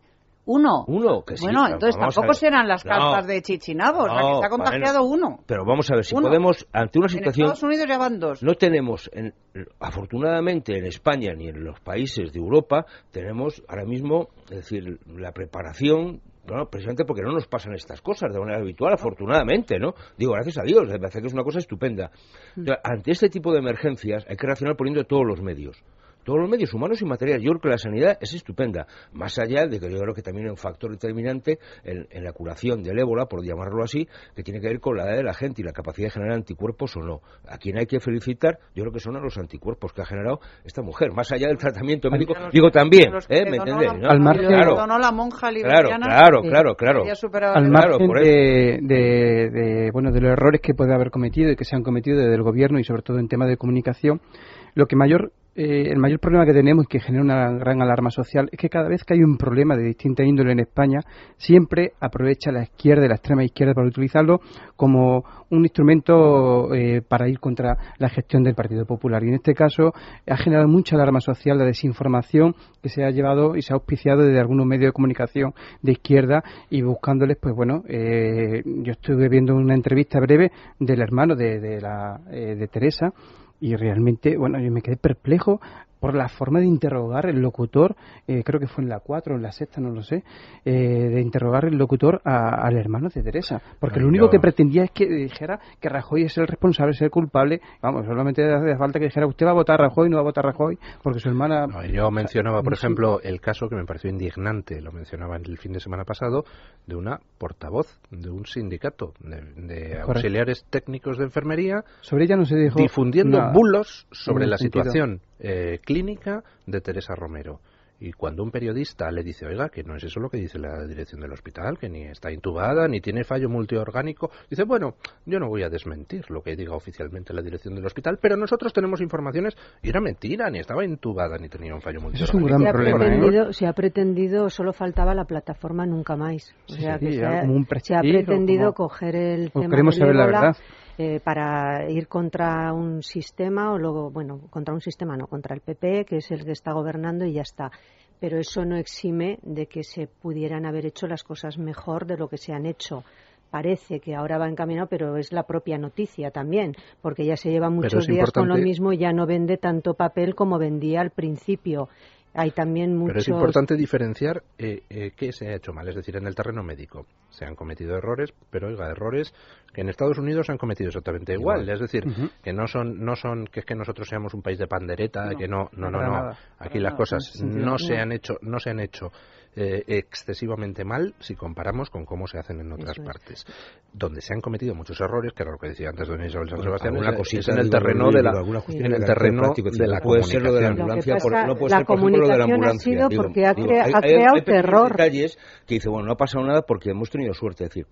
Uno. Uno, que sí, bueno, entonces tampoco serán las No, cartas de Chichinabo, o sea, que no, se ha contagiado uno. Pero vamos a ver, si Uno. podemos, ante una En situación... Estados Unidos ya van dos. No tenemos, en- afortunadamente en España ni en los países de Europa, tenemos ahora mismo, es decir, la preparación, bueno, precisamente porque no nos pasan estas cosas de manera habitual, afortunadamente, ¿no? Digo, gracias a Dios, me parece que es una cosa estupenda. Entonces, ante este tipo de emergencias hay que reaccionar poniendo todos los medios. Todos los medios humanos y materiales. Yo creo que la sanidad es estupenda. Más allá de que yo creo que también hay un factor determinante en, en la curación del ébola, por llamarlo así, que tiene que ver con la edad de la gente y la capacidad de generar anticuerpos o no. A quien hay que felicitar, yo creo que son a los anticuerpos que ha generado esta mujer. Más allá del tratamiento médico, los- digo también, ¿eh? ¿Me entendéis? la- no? Al margen- Claro, donó la monja claro, liberiana. claro, claro, al Claro, margen de, de- de, bueno de los errores que puede haber cometido y que se han cometido desde el gobierno y sobre todo en temas de comunicación lo que mayor eh, el mayor problema que tenemos y que genera una gran alarma social es que cada vez que hay un problema de distinta índole en España siempre aprovecha la izquierda y la extrema izquierda para utilizarlo como un instrumento eh, para ir contra la gestión del Partido Popular. Y en este caso ha generado mucha alarma social la desinformación que se ha llevado y se ha auspiciado desde algunos medios de comunicación de izquierda y buscándoles, pues bueno, eh, yo estuve viendo una entrevista breve del hermano de, de, la, eh, de Teresa y realmente, bueno, yo me quedé perplejo por la forma de interrogar el locutor, eh, creo que fue en la 4 o en la sexta, no lo sé, eh, de interrogar el locutor a- al hermano de Teresa. Porque No, lo único que pretendía es que dijera que Rajoy es el responsable, es el culpable. Vamos, solamente hace falta que dijera usted va a votar a Rajoy, no va a votar a Rajoy, porque su hermana. No, yo mencionaba, por ejemplo, el caso que me pareció indignante, lo mencionaba el fin de semana pasado, de una portavoz de un sindicato de, auxiliares técnicos de enfermería Sobre ella no se dijo. difundiendo nada. bulos sobre la sentido- situación eh, clínica de Teresa Romero. Y cuando un periodista le dice, oiga, que no es eso lo que dice la dirección del hospital, que ni está intubada, ni tiene fallo multiorgánico, dice, bueno, yo no voy a desmentir lo que diga oficialmente la dirección del hospital, pero nosotros tenemos informaciones, y era mentira, ni estaba intubada, ni tenía un fallo multiorgánico. es un gran se, ha problema, ¿eh? se ha pretendido, solo faltaba la plataforma Nunca Más. O Sí, sea, sí, que se ha, como un se ha prestigio, pretendido como- coger el o tema queremos saber la verdad. Eh, para ir contra un sistema, o luego, bueno, contra un sistema, no, contra el PP, que es el que está gobernando y ya está. Pero eso no exime de que se pudieran haber hecho las cosas mejor de lo que se han hecho. Parece que ahora va encaminado, pero es la propia noticia también, porque ya se lleva muchos días con lo mismo y ya no vende tanto papel como vendía al principio. Hay también muchos... Pero es importante diferenciar eh, eh, qué se ha hecho mal, es decir, en el terreno médico se han cometido errores, pero oiga, errores que en Estados Unidos se han cometido exactamente igual, Igual. es decir, que no son no son que es que nosotros seamos un país de pandereta, No, que no no no no, nada, aquí las nada, cosas no. se han hecho no se han hecho eh, excesivamente mal si comparamos con cómo se hacen en otras Eso es. partes. Donde se han cometido muchos errores, que era lo que decía antes don Isabel San Bueno, Sebastián, es, cosita, en el terreno de la en de el terreno de la puede ser lo de la comunicación. ambulancia, pasa, no puede la ser, por ejemplo, lo de la comunicación ha ambulancia. sido digo, porque ha digo, crea- ha hay- creado hay terror. detalles que dice, bueno, no ha pasado nada porque hemos tenido suerte. Es decir,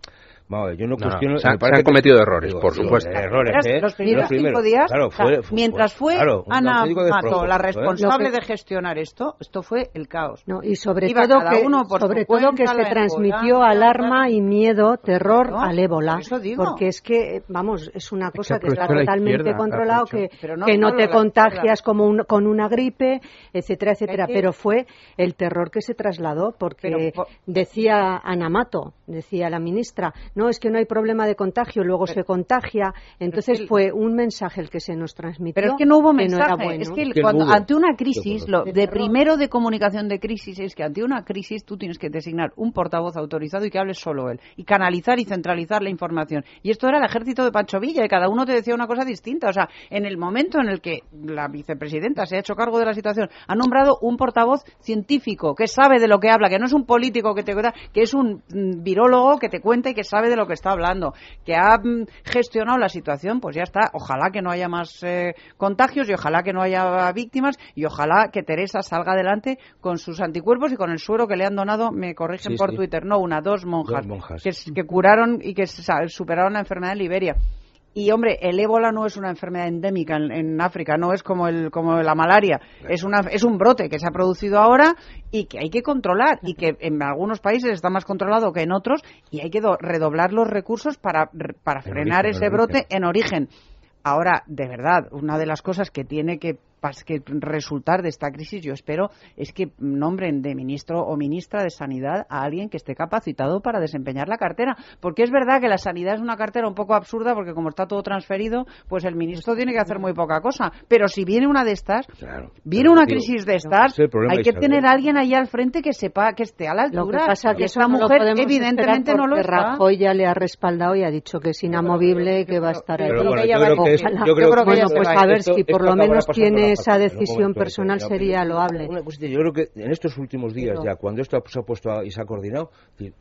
Vamos, yo no No, no, cuestiono. se han- me parece se han que- cometido errores, digo, por digo, supuesto. Errores, ¿eh? los primeros Los primeros. cinco días, Claro, o sea, fue- fue- mientras fue claro, Ana Mato la ¿eh? responsable que- de gestionar esto, esto fue el caos. No, y sobre Iba todo que, uno por sobre su todo que se transmitió alarma y miedo, terror No, al ébola. eso digo. Porque es que, vamos, es una cosa que, está aprovechó la totalmente controlado, que, Pero no que no te contagias como un- con una gripe, etcétera, etcétera. que- Pero fue el terror que se trasladó, porque decía Ana Mato, decía la ministra, no, es que no hay problema de contagio, luego se contagia. Entonces que el- fue un mensaje el que se nos transmitió. Pero es que no hubo que no era mensaje. bueno. es que, el- Que no cuando, hubo. ante una crisis, lo De primero de comunicación de crisis es que ante una crisis tú tienes que designar un portavoz autorizado y que hable solo él. Y canalizar y centralizar la información. Y esto era el ejército de Pancho Villa y cada uno te decía una cosa distinta. O sea, en el momento en el que la vicepresidenta se ha hecho cargo de la situación, ha nombrado un portavoz científico que sabe de lo que habla, que no es un político que te que es un mm, virólogo que te cuenta y que sabe de lo que está hablando, que ha mm, gestionado la situación, pues ya está. Ojalá que no haya más eh, contagios y ojalá que no haya víctimas y ojalá que Teresa salga adelante con sus anticuerpos y con el suero que le han donado, me corrigen Sí, por sí. Twitter, no una, dos monjas, Dos monjas. Que, que curaron y que superaron la enfermedad en Liberia. Y hombre, el ébola no es una enfermedad endémica en, en África, no es como el como la malaria, es una es un brote que se ha producido ahora y que hay que controlar y que en algunos países está más controlado que en otros y hay que do- redoblar los recursos para para En frenar origen, ese brote origen. en origen. Ahora, de verdad, una de las cosas que tiene que, pas- que resultar de esta crisis, yo espero, es que nombren de ministro o ministra de Sanidad a alguien que esté capacitado para desempeñar la cartera. Porque es verdad que la sanidad es una cartera un poco absurda, porque como está todo transferido, pues el ministro tiene que hacer muy poca cosa. Pero si viene una de estas, Claro. viene una digo, crisis de estas, problema, hay que Isabel. tener a alguien ahí al frente que sepa, que esté a la Lo que altura. pasa que no lo mujer evidentemente no lo está. Rajoy ya le ha respaldado y ha dicho que es inamovible, que va a estar ahí. Yo creo que Bueno, pues a ver Esto- si por lo menos tiene esa decisión personal sería loable. Una yo creo que en estos últimos días Pero- ya, cuando esto se ha puesto a- y se ha coordinado,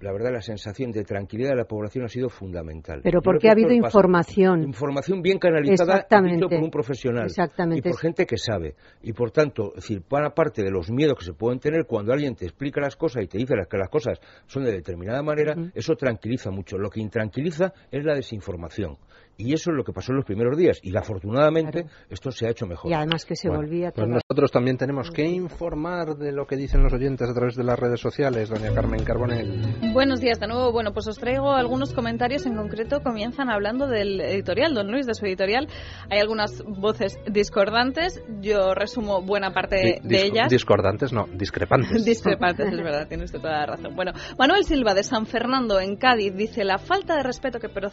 la verdad la sensación de tranquilidad de la población ha sido fundamental. Pero porque ha habido información. Información bien canalizada por un profesional. Exactamente. Y por gente que sabe. Y por tanto, es decir, para parte de los miedos que se pueden tener cuando alguien te explica las cosas y te dice que las cosas son de determinada manera, eso tranquiliza mucho. Lo que intranquiliza es la desinformación. Y eso es lo que pasó en los primeros días. Y afortunadamente esto se ha hecho mejor. Y además que se Bueno, volvía Pues nosotros también tenemos que informar de lo que dicen los oyentes a través de las redes sociales, doña Carmen Carbonell. Buenos días de nuevo. Bueno, pues os traigo algunos comentarios. En concreto, comienzan hablando del editorial, don Luis, de su editorial. Hay algunas voces discordantes. Yo resumo buena parte Di- de ellas. Discordantes, no, discrepantes. Discrepantes, es verdad, tiene usted toda la razón. Bueno, Manuel Silva de San Fernando, en Cádiz, dice: La falta de respeto que pro-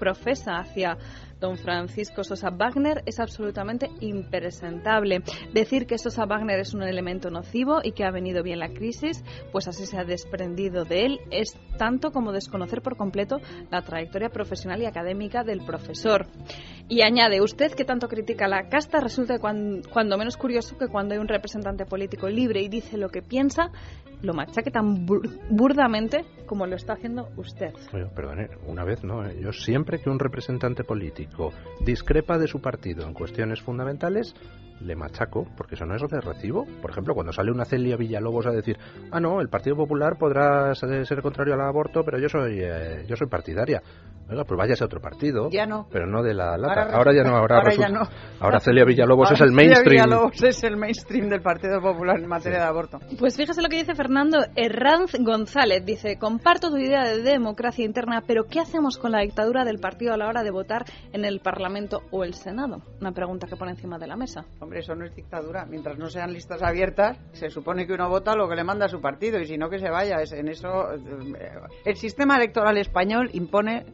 profesa hacia Turchia don Francisco Sosa Wagner es absolutamente impresentable. Decir que Sosa Wagner es un elemento nocivo y que ha venido bien la crisis, pues así se ha desprendido de él, es tanto como desconocer por completo la trayectoria profesional y académica del profesor. Y añade, usted que tanto critica la casta, resulta cuan- cuando menos curioso que cuando hay un representante político libre y dice lo que piensa, lo machaque tan bur- burdamente como lo está haciendo usted. Perdone, una vez no. Yo siempre que un representante político discrepa de su partido en cuestiones fundamentales, le machaco, porque eso no es de recibo. Por ejemplo, cuando sale una Celia Villalobos a decir, ah, no, el Partido Popular podrá ser contrario al aborto, pero yo soy eh, yo soy partidaria. Oiga, pues váyase a otro partido. Ya no. Pero no de la lata. Ahora Ahora, ya no, ahora, ahora resulta- ya no. ahora Celia Villalobos es el Celia mainstream. Villalobos es el mainstream del Partido Popular en materia de aborto. Pues fíjese lo que dice Fernando Herranz González. Dice, comparto tu idea de democracia interna, pero ¿qué hacemos con la dictadura del partido a la hora de votar en el Parlamento o el Senado? Una pregunta que pone encima de la mesa. Hombre, eso no es dictadura. Mientras no sean listas abiertas, se supone que uno vota lo que le manda a su partido y si no que se vaya. Es en eso eh, el sistema electoral español impone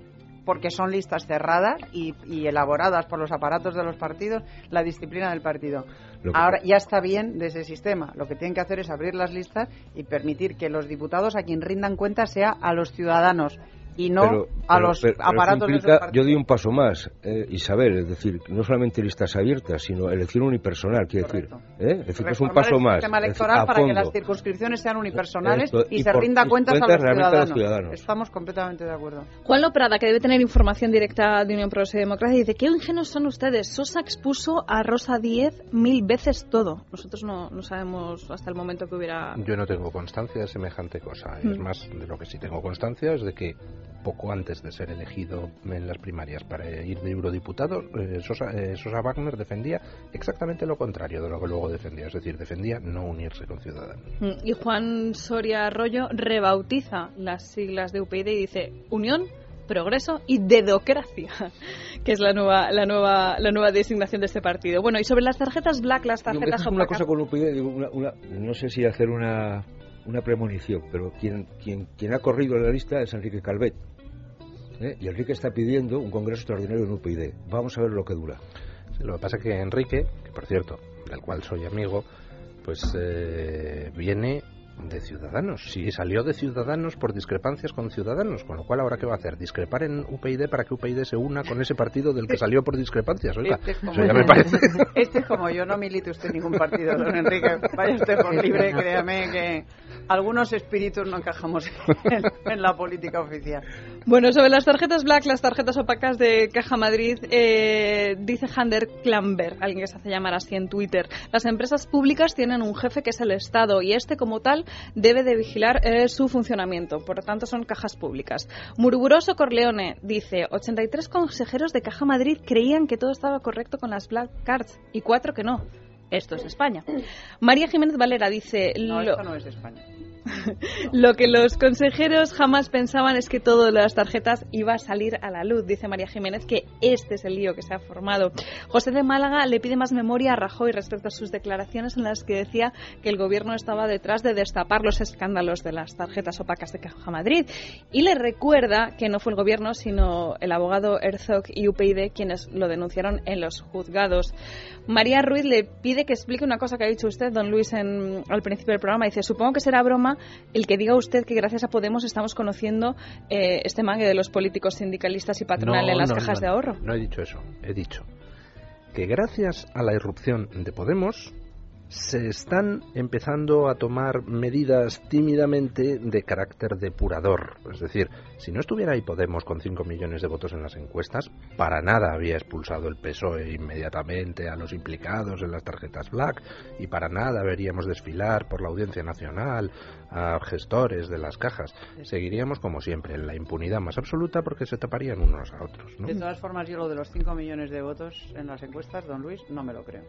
porque son listas cerradas y, y elaboradas por los aparatos de los partidos la disciplina del partido. Ahora ya está bien de ese sistema. Lo que tienen que hacer es abrir las listas y permitir que los diputados a quien rindan cuenta sea a los ciudadados y no Pero- a pero- los pero- aparatos de implica- partidos. Yo doy un paso más, eh, Isabel, es decir, no solamente listas abiertas, sino elección unipersonal, quiero decir. ¿eh? Es decir, que es un paso el más. sistema electoral a para que las circunscripciones sean unipersonales Esto, y, y se por- rinda y cuentas a los ciudadanos. Estamos completamente de acuerdo. Juan Loprada, que debe tener información directa de Unión Progreso y Democracia, dice, qué ingenuos son ustedes. Sosa expuso a Rosa Díez mil veces todo. Nosotros no, no sabemos hasta el momento que hubiera... Yo no tengo constancia de semejante cosa. Es Mm. más, de lo que sí tengo constancia es de que poco antes de ser elegido en las primarias para ir de eurodiputado, eh, Sosa, eh, Sosa Wagner defendía exactamente lo contrario de lo que luego defendía, es decir, defendía no unirse con Ciudadanos. Mm, Y Juan Soria Arroyo rebautiza las siglas de UPyD y dice Unión, Progreso y Dedocracia, que es la nueva, la nueva, la nueva designación de este partido. Bueno, y sobre las tarjetas black, las tarjetas es una cosa con UPyD, digo, una- una- no sé si hacer una, una premonición, pero quien, quien, quien ha corrido la lista es Enrique Calvet. ¿eh? Y Enrique está pidiendo un congreso extraordinario en UPyD. Vamos a ver lo que dura. Lo que pasa es que Enrique, que por cierto, del cual soy amigo, pues eh, viene de Ciudadanos. Sí, salió de Ciudadanos por discrepancias con Ciudadanos, con lo cual ahora qué va a hacer? Discrepar en UPyD para que UPyD se una con ese partido del que salió por discrepancias. Oiga, Este es como, eso ya me parece. este es como yo, no milite usted en ningún partido, don Enrique. Vaya usted por libre, créame que algunos espíritus no encajamos en, en la política oficial. Bueno, sobre las tarjetas black, las tarjetas opacas de Caja Madrid, eh, dice Hander Klamber, alguien que se hace llamar así en Twitter. Las empresas públicas tienen un jefe que es el Estado y este, como tal, debe de vigilar eh, su funcionamiento. Por lo tanto, son cajas públicas. Muruburoso Corleone dice: 83 consejeros de Caja Madrid creían que todo estaba correcto con las black cards y cuatro que no. Esto es España. María Jiménez Valera dice: No, "Lo- esto no es España. lo que los consejeros jamás pensaban es que todo de las tarjetas iba a salir a la luz, dice María Jiménez, que este es el lío que se ha formado. José de Málaga le pide más memoria a Rajoy respecto a sus declaraciones en las que decía que el gobierno estaba detrás de destapar los escándalos de las tarjetas opacas de Caja Madrid y le recuerda que no fue el gobierno sino el abogado Herzog y UPyD quienes lo denunciaron en los juzgados. María Ruiz le pide que explique una cosa que ha dicho usted, don Luis, en, al principio del programa. Dice, supongo que será broma el que diga usted que gracias a Podemos estamos conociendo eh, este mangue de los políticos sindicalistas y patronales en las no, cajas no, de ahorro. No he dicho eso. He dicho que gracias a la irrupción de Podemos se están empezando a tomar medidas tímidamente de carácter depurador. Es decir, si no estuviera ahí Podemos con 5 millones de votos en las encuestas, para nada había expulsado el PSOE inmediatamente a los implicados en las tarjetas Black y para nada veríamos desfilar por la Audiencia Nacional a gestores de las cajas. Seguiríamos como siempre en la impunidad más absoluta porque se taparían unos a otros. De todas formas, yo lo de los 5 millones de votos en las encuestas, don Luis, no me lo creo.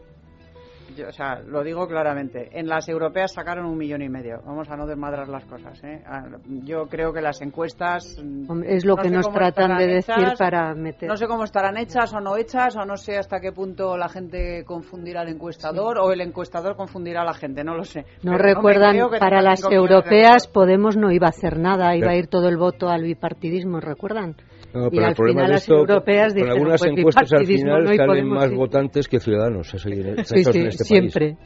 Yo, o sea, lo digo claramente. En las europeas sacaron un millón y medio. Vamos a no desmadrar las cosas. ¿eh? Ah, Yo creo que las encuestas. mm, es lo no que sé nos cómo tratan estarán de decir hechas, para meter. No sé cómo estarán hechas o no hechas, o no sé hasta qué punto la gente confundirá al encuestador o el encuestador confundirá a la gente, no lo sé. No Pero recuerdan, para las europeas Podemos no iba a hacer nada, iba a ir todo el voto al bipartidismo, ¿recuerdan? No, y pero al el problema final de las esto, europeas con algunas pues, encuestas al final no y salen más votantes que ciudadanos. Eso, en- Sí, eso sí, en este siempre.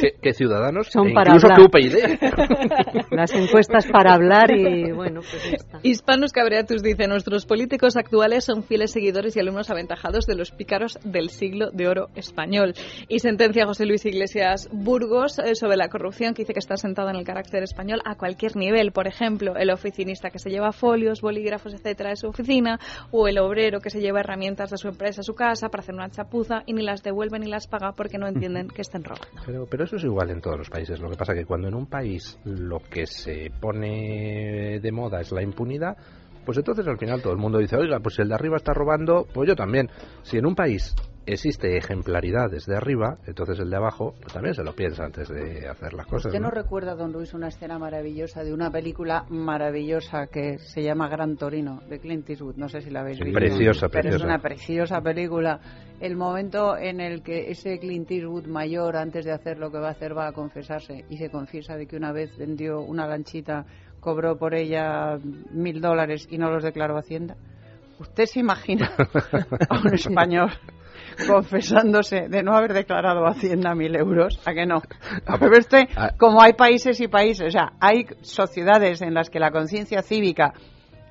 Que, que ciudadanos Son e para incluso hablar. que UPyD. Las encuestas para hablar y bueno, pues ya está. Hispanos Cabreatus dice, nuestros políticos actuales son fieles seguidores y alumnos aventajados de los pícaros del siglo de oro español. Y sentencia José Luis Iglesias Burgos eh, sobre la corrupción que dice que está sentada en el carácter español a cualquier nivel. Por ejemplo, el oficinista que se lleva folios, bolígrafos, etcétera, de su oficina, o el obrero que se lleva herramientas de su empresa a su casa para hacer una chapuza y ni las devuelve ni las paga porque no entienden que estén robando. Pero, eso es igual en todos los países. Lo que pasa que cuando en un país lo que se pone de moda es la impunidad, pues entonces al final todo el mundo dice, oiga, pues si el de arriba está robando, pues yo también. Si en un país existe ejemplaridad desde arriba, entonces el de abajo pues también se lo piensa antes de hacer las cosas. ¿Usted no ¿no? recuerda, don Luis, una escena maravillosa de una película maravillosa que se llama Gran Torino, de Clint Eastwood? No sé si la habéis Sí, visto. preciosa, Pero es una preciosa película. El momento en el que ese Clint Eastwood mayor, antes de hacer lo que va a hacer, va a confesarse y se confiesa de que una vez vendió una lanchita, cobró por ella mil dólares y no los declaró Hacienda. ¿Usted se imagina a un español confesándose de no haber declarado a Hacienda mil euros? ¿A que no? Pero este, como hay países y países, o sea, hay sociedades en las que la conciencia cívica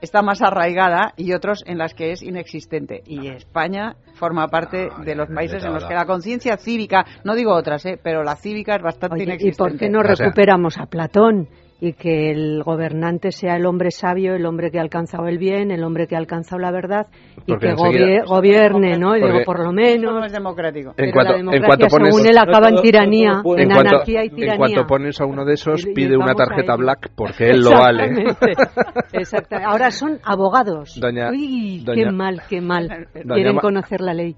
está más arraigada y otros en las que es inexistente. Y España forma parte de los países en los que la conciencia cívica, no digo otras, ¿eh? pero la cívica es bastante Oye, ¿y inexistente. por qué no recuperamos a Platón? Y que el gobernante sea el hombre sabio, el hombre que ha alcanzado el bien, el hombre que ha alcanzado la verdad y Porque que enseguida- gobie- gobierne, ¿no? Y digo, por lo Eso menos. no es democrático. En cuanto, la en cuanto pones, según él, acaba en tiranía, en en cuanto- anarquía y en tiranía. cuanto pones a uno de esos, Y- y pide una tarjeta black porque él lo vale. Exactamente. Ahora son abogados. Doña- Uy, doña- qué mal, qué mal. Doña Quieren conocer la ley.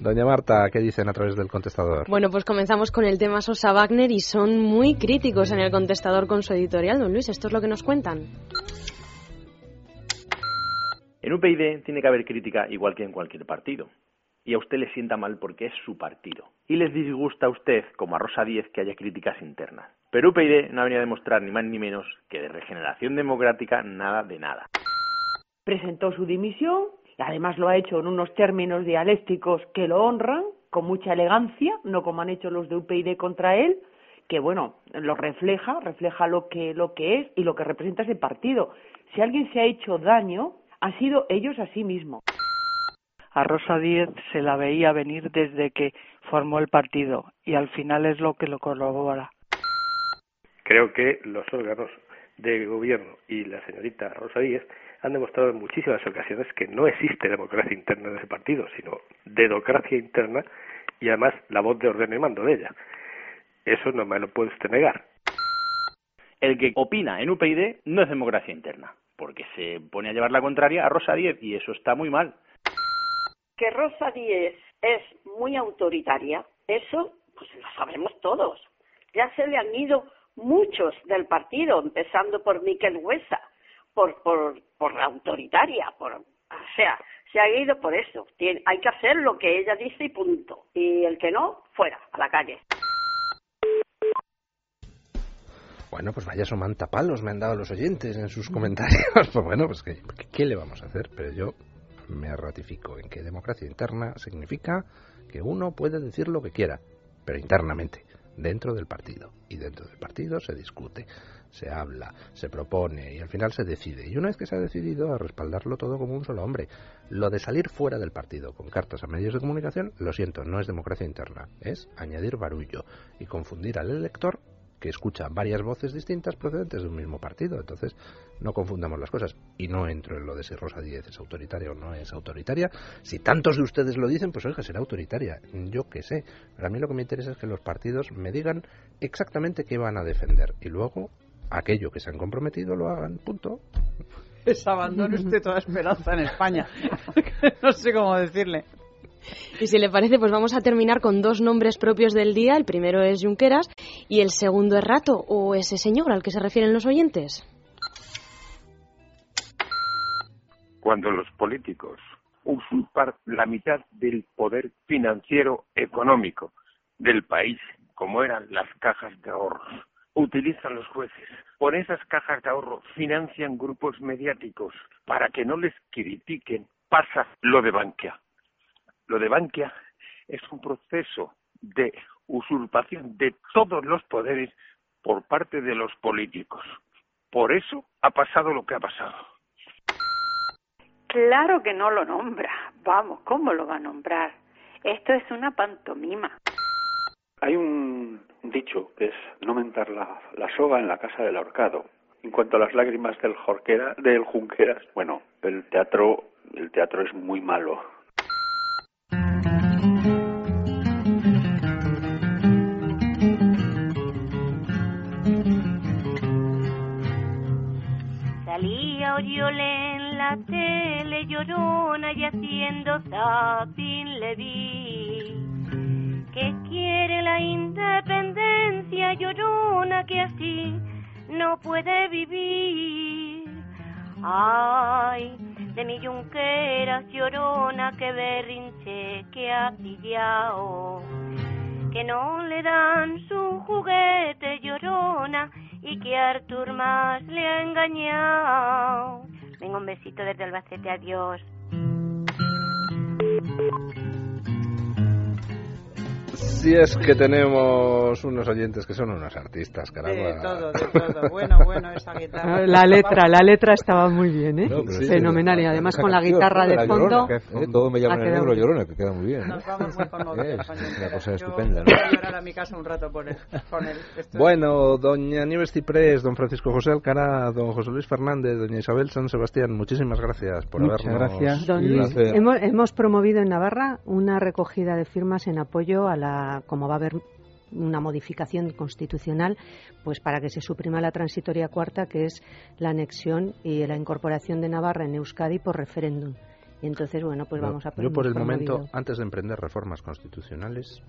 Doña Marta, ¿qué dicen a través del contestador? Bueno, pues comenzamos con el tema Sosa Wagner y son muy críticos en el contestador con su editorial. Don Luis, esto es lo que nos cuentan. En UPyD tiene que haber crítica igual que en cualquier partido. Y a usted le sienta mal porque es su partido. Y les disgusta a usted, como a Rosa Díez, que haya críticas internas. Pero UPyD no ha venido a demostrar ni más ni menos que de regeneración democrática nada de nada. presentó su dimisión además lo ha hecho en unos términos dialécticos que lo honran, con mucha elegancia, no como han hecho los de UPyD contra él, que bueno, lo refleja, refleja lo que, lo que es y lo que representa ese partido. Si alguien se ha hecho daño, han sido ellos a sí mismos. A Rosa Díez se la veía venir desde que formó el partido y al final es lo que lo corrobora. Creo que los órganos de gobierno y la señorita Rosa Díez han demostrado en muchísimas ocasiones que no existe democracia interna en ese partido, sino dedocracia interna y además la voz de orden y mando de ella. Eso no me lo puede usted negar. El que opina en UPyD no es democracia interna, porque se pone a llevar la contraria a Rosa Díez y eso está muy mal. que Rosa Díez es muy autoritaria, eso pues lo sabemos todos. Ya se le han ido muchos del partido, empezando por Miquel Huesa, por, por, por la autoritaria, por, o sea, se ha ido por eso. Tiene- hay que hacer lo que ella dice y punto. Y el que no, fuera, a la calle. Bueno, pues vaya somantapalos me han dado los oyentes en sus comentarios. Pues bueno, pues ¿qué, ¿qué le vamos a hacer? Pero yo me ratifico en que democracia interna significa que uno puede decir lo que quiera, pero internamente, dentro del partido. Y dentro del partido se discute, se habla, se propone y al final se decide. Y una vez que se ha decidido, a respaldarlo todo como un solo hombre. Lo de salir fuera del partido con cartas a medios de comunicación, lo siento, no es democracia interna, es añadir barullo y confundir al elector que escucha varias voces distintas procedentes de un mismo partido. Entonces, no confundamos las cosas. Y no entro en lo de si Rosa Díez es autoritaria o no es autoritaria. Si tantos de ustedes lo dicen, pues oiga, será autoritaria. Yo qué sé. Pero a mí lo que me interesa es que los partidos me digan exactamente qué van a defender. Y luego, aquello que se han comprometido lo hagan. Punto. Desabandone usted toda esperanza en España. no sé cómo decirle. Y si le parece, pues vamos a terminar con dos nombres propios del día. El primero es Junqueras y el segundo es Rato, o ese señor al que se refieren los oyentes. cuando los políticos usurpan la mitad del poder financiero económico del país, como eran las cajas de ahorros, utilizan los jueces. Por esas cajas de ahorro financian grupos mediáticos para que no les critiquen. Pasa lo de Bankia. Lo de Bankia es un proceso de usurpación de todos los poderes por parte de los políticos. Por eso ha pasado lo que ha pasado. Claro que no lo nombra. Vamos, ¿cómo lo va a nombrar? Esto es una pantomima. Hay un dicho que es no mentar la, la soga en la casa del ahorcado. En cuanto a las lágrimas del, Jorquera, del Junqueras, bueno, el teatro, el teatro es muy malo. Llorona y haciendo zapping le vi que quiere la independencia llorona que así no puede vivir. Ay, de mi yunqueras llorona que berrinche que ha pillado, que no le dan su juguete llorona y que Artur más le ha engañado. Venga, un besito desde Albacete, adiós. Si es que tenemos unos oyentes que son unos artistas, caramba. De todo, de todo. Bueno, bueno, esa guitarra. La letra, la letra estaba muy bien, ¿eh? No, sí, Fenomenal. Y esa- además esa con la guitarra de fondo. Llorona, que, eh, todo me llama ha el negro llorona, que queda muy bien. Nos vamos muy conmovidos. Es una cosa Yo estupenda, voy ¿no? a llorar a mi casa un rato por él, Bueno, doña Nieves Ciprés, don Francisco José Alcara, don José Luis Fernández, doña Isabel San Sebastián, muchísimas gracias por Muchas habernos... gracias. Don Luis, hemos, hemos promovido en Navarra una recogida de firmas en apoyo a la, como va a haber una modificación constitucional, pues para que se suprima la transitoria cuarta, que es la anexión y la incorporación de Navarra en Euskadi por referéndum. Y entonces, bueno, pues No, vamos a Yo por el momento, antes de emprender reformas constitucionales,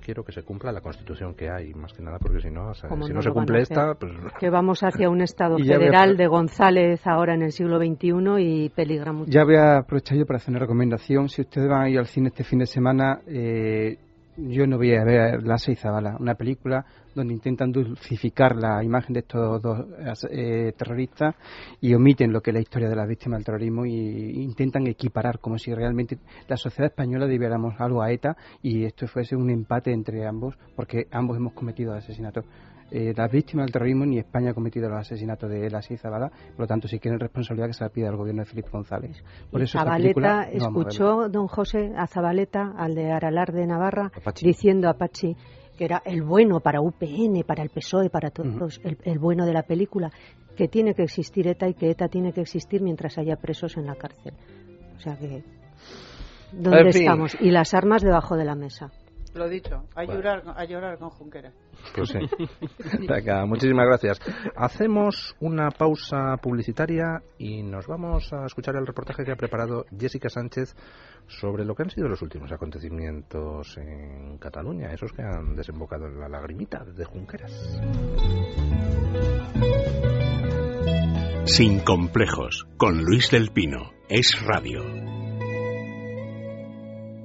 quiero que se cumpla la constitución que hay, más que nada porque si no, o sea, Como si no no se cumple esta, pues... Que vamos hacia un Estado federal de González ahora en el siglo XXI y peligra mucho. Ya voy a aprovechar yo para hacer una recomendación. Si ustedes van a ir al cine este fin de semana, eh, yo no voy a ver La Seizabala, una película donde intentan dulcificar la imagen de estos dos eh, terroristas y omiten lo que es la historia de las víctimas del terrorismo y intentan equiparar como si realmente la sociedad española debiéramos algo a ETA y esto fuese un empate entre ambos porque ambos hemos cometido asesinatos. Eh, las víctimas del terrorismo ni España ha cometido los asesinatos de la Zabala, por lo tanto, si quieren responsabilidad que se la pida al gobierno de Felipe González. Por Y eso Zabaleta a escuchó, don José, a Zabaleta, al de Aralar de Navarra, diciendo a Pachi que era el bueno para UPN, para el PSOE, para todos, el, el bueno de la película, que tiene que existir ETA y que ETA tiene que existir mientras haya presos en la cárcel. O sea que, ¿dónde estamos? Y las armas debajo de la mesa. Lo dicho, a Bueno. llorar, a llorar con Junqueras. Pues sí. Venga, muchísimas gracias. Hacemos una pausa publicitaria y nos vamos a escuchar el reportaje que ha preparado Jessica Sánchez sobre lo que han sido los últimos acontecimientos en Cataluña, esos que han desembocado en la lagrimita de Junqueras. Sin complejos, con Luis del Pino. Es radio.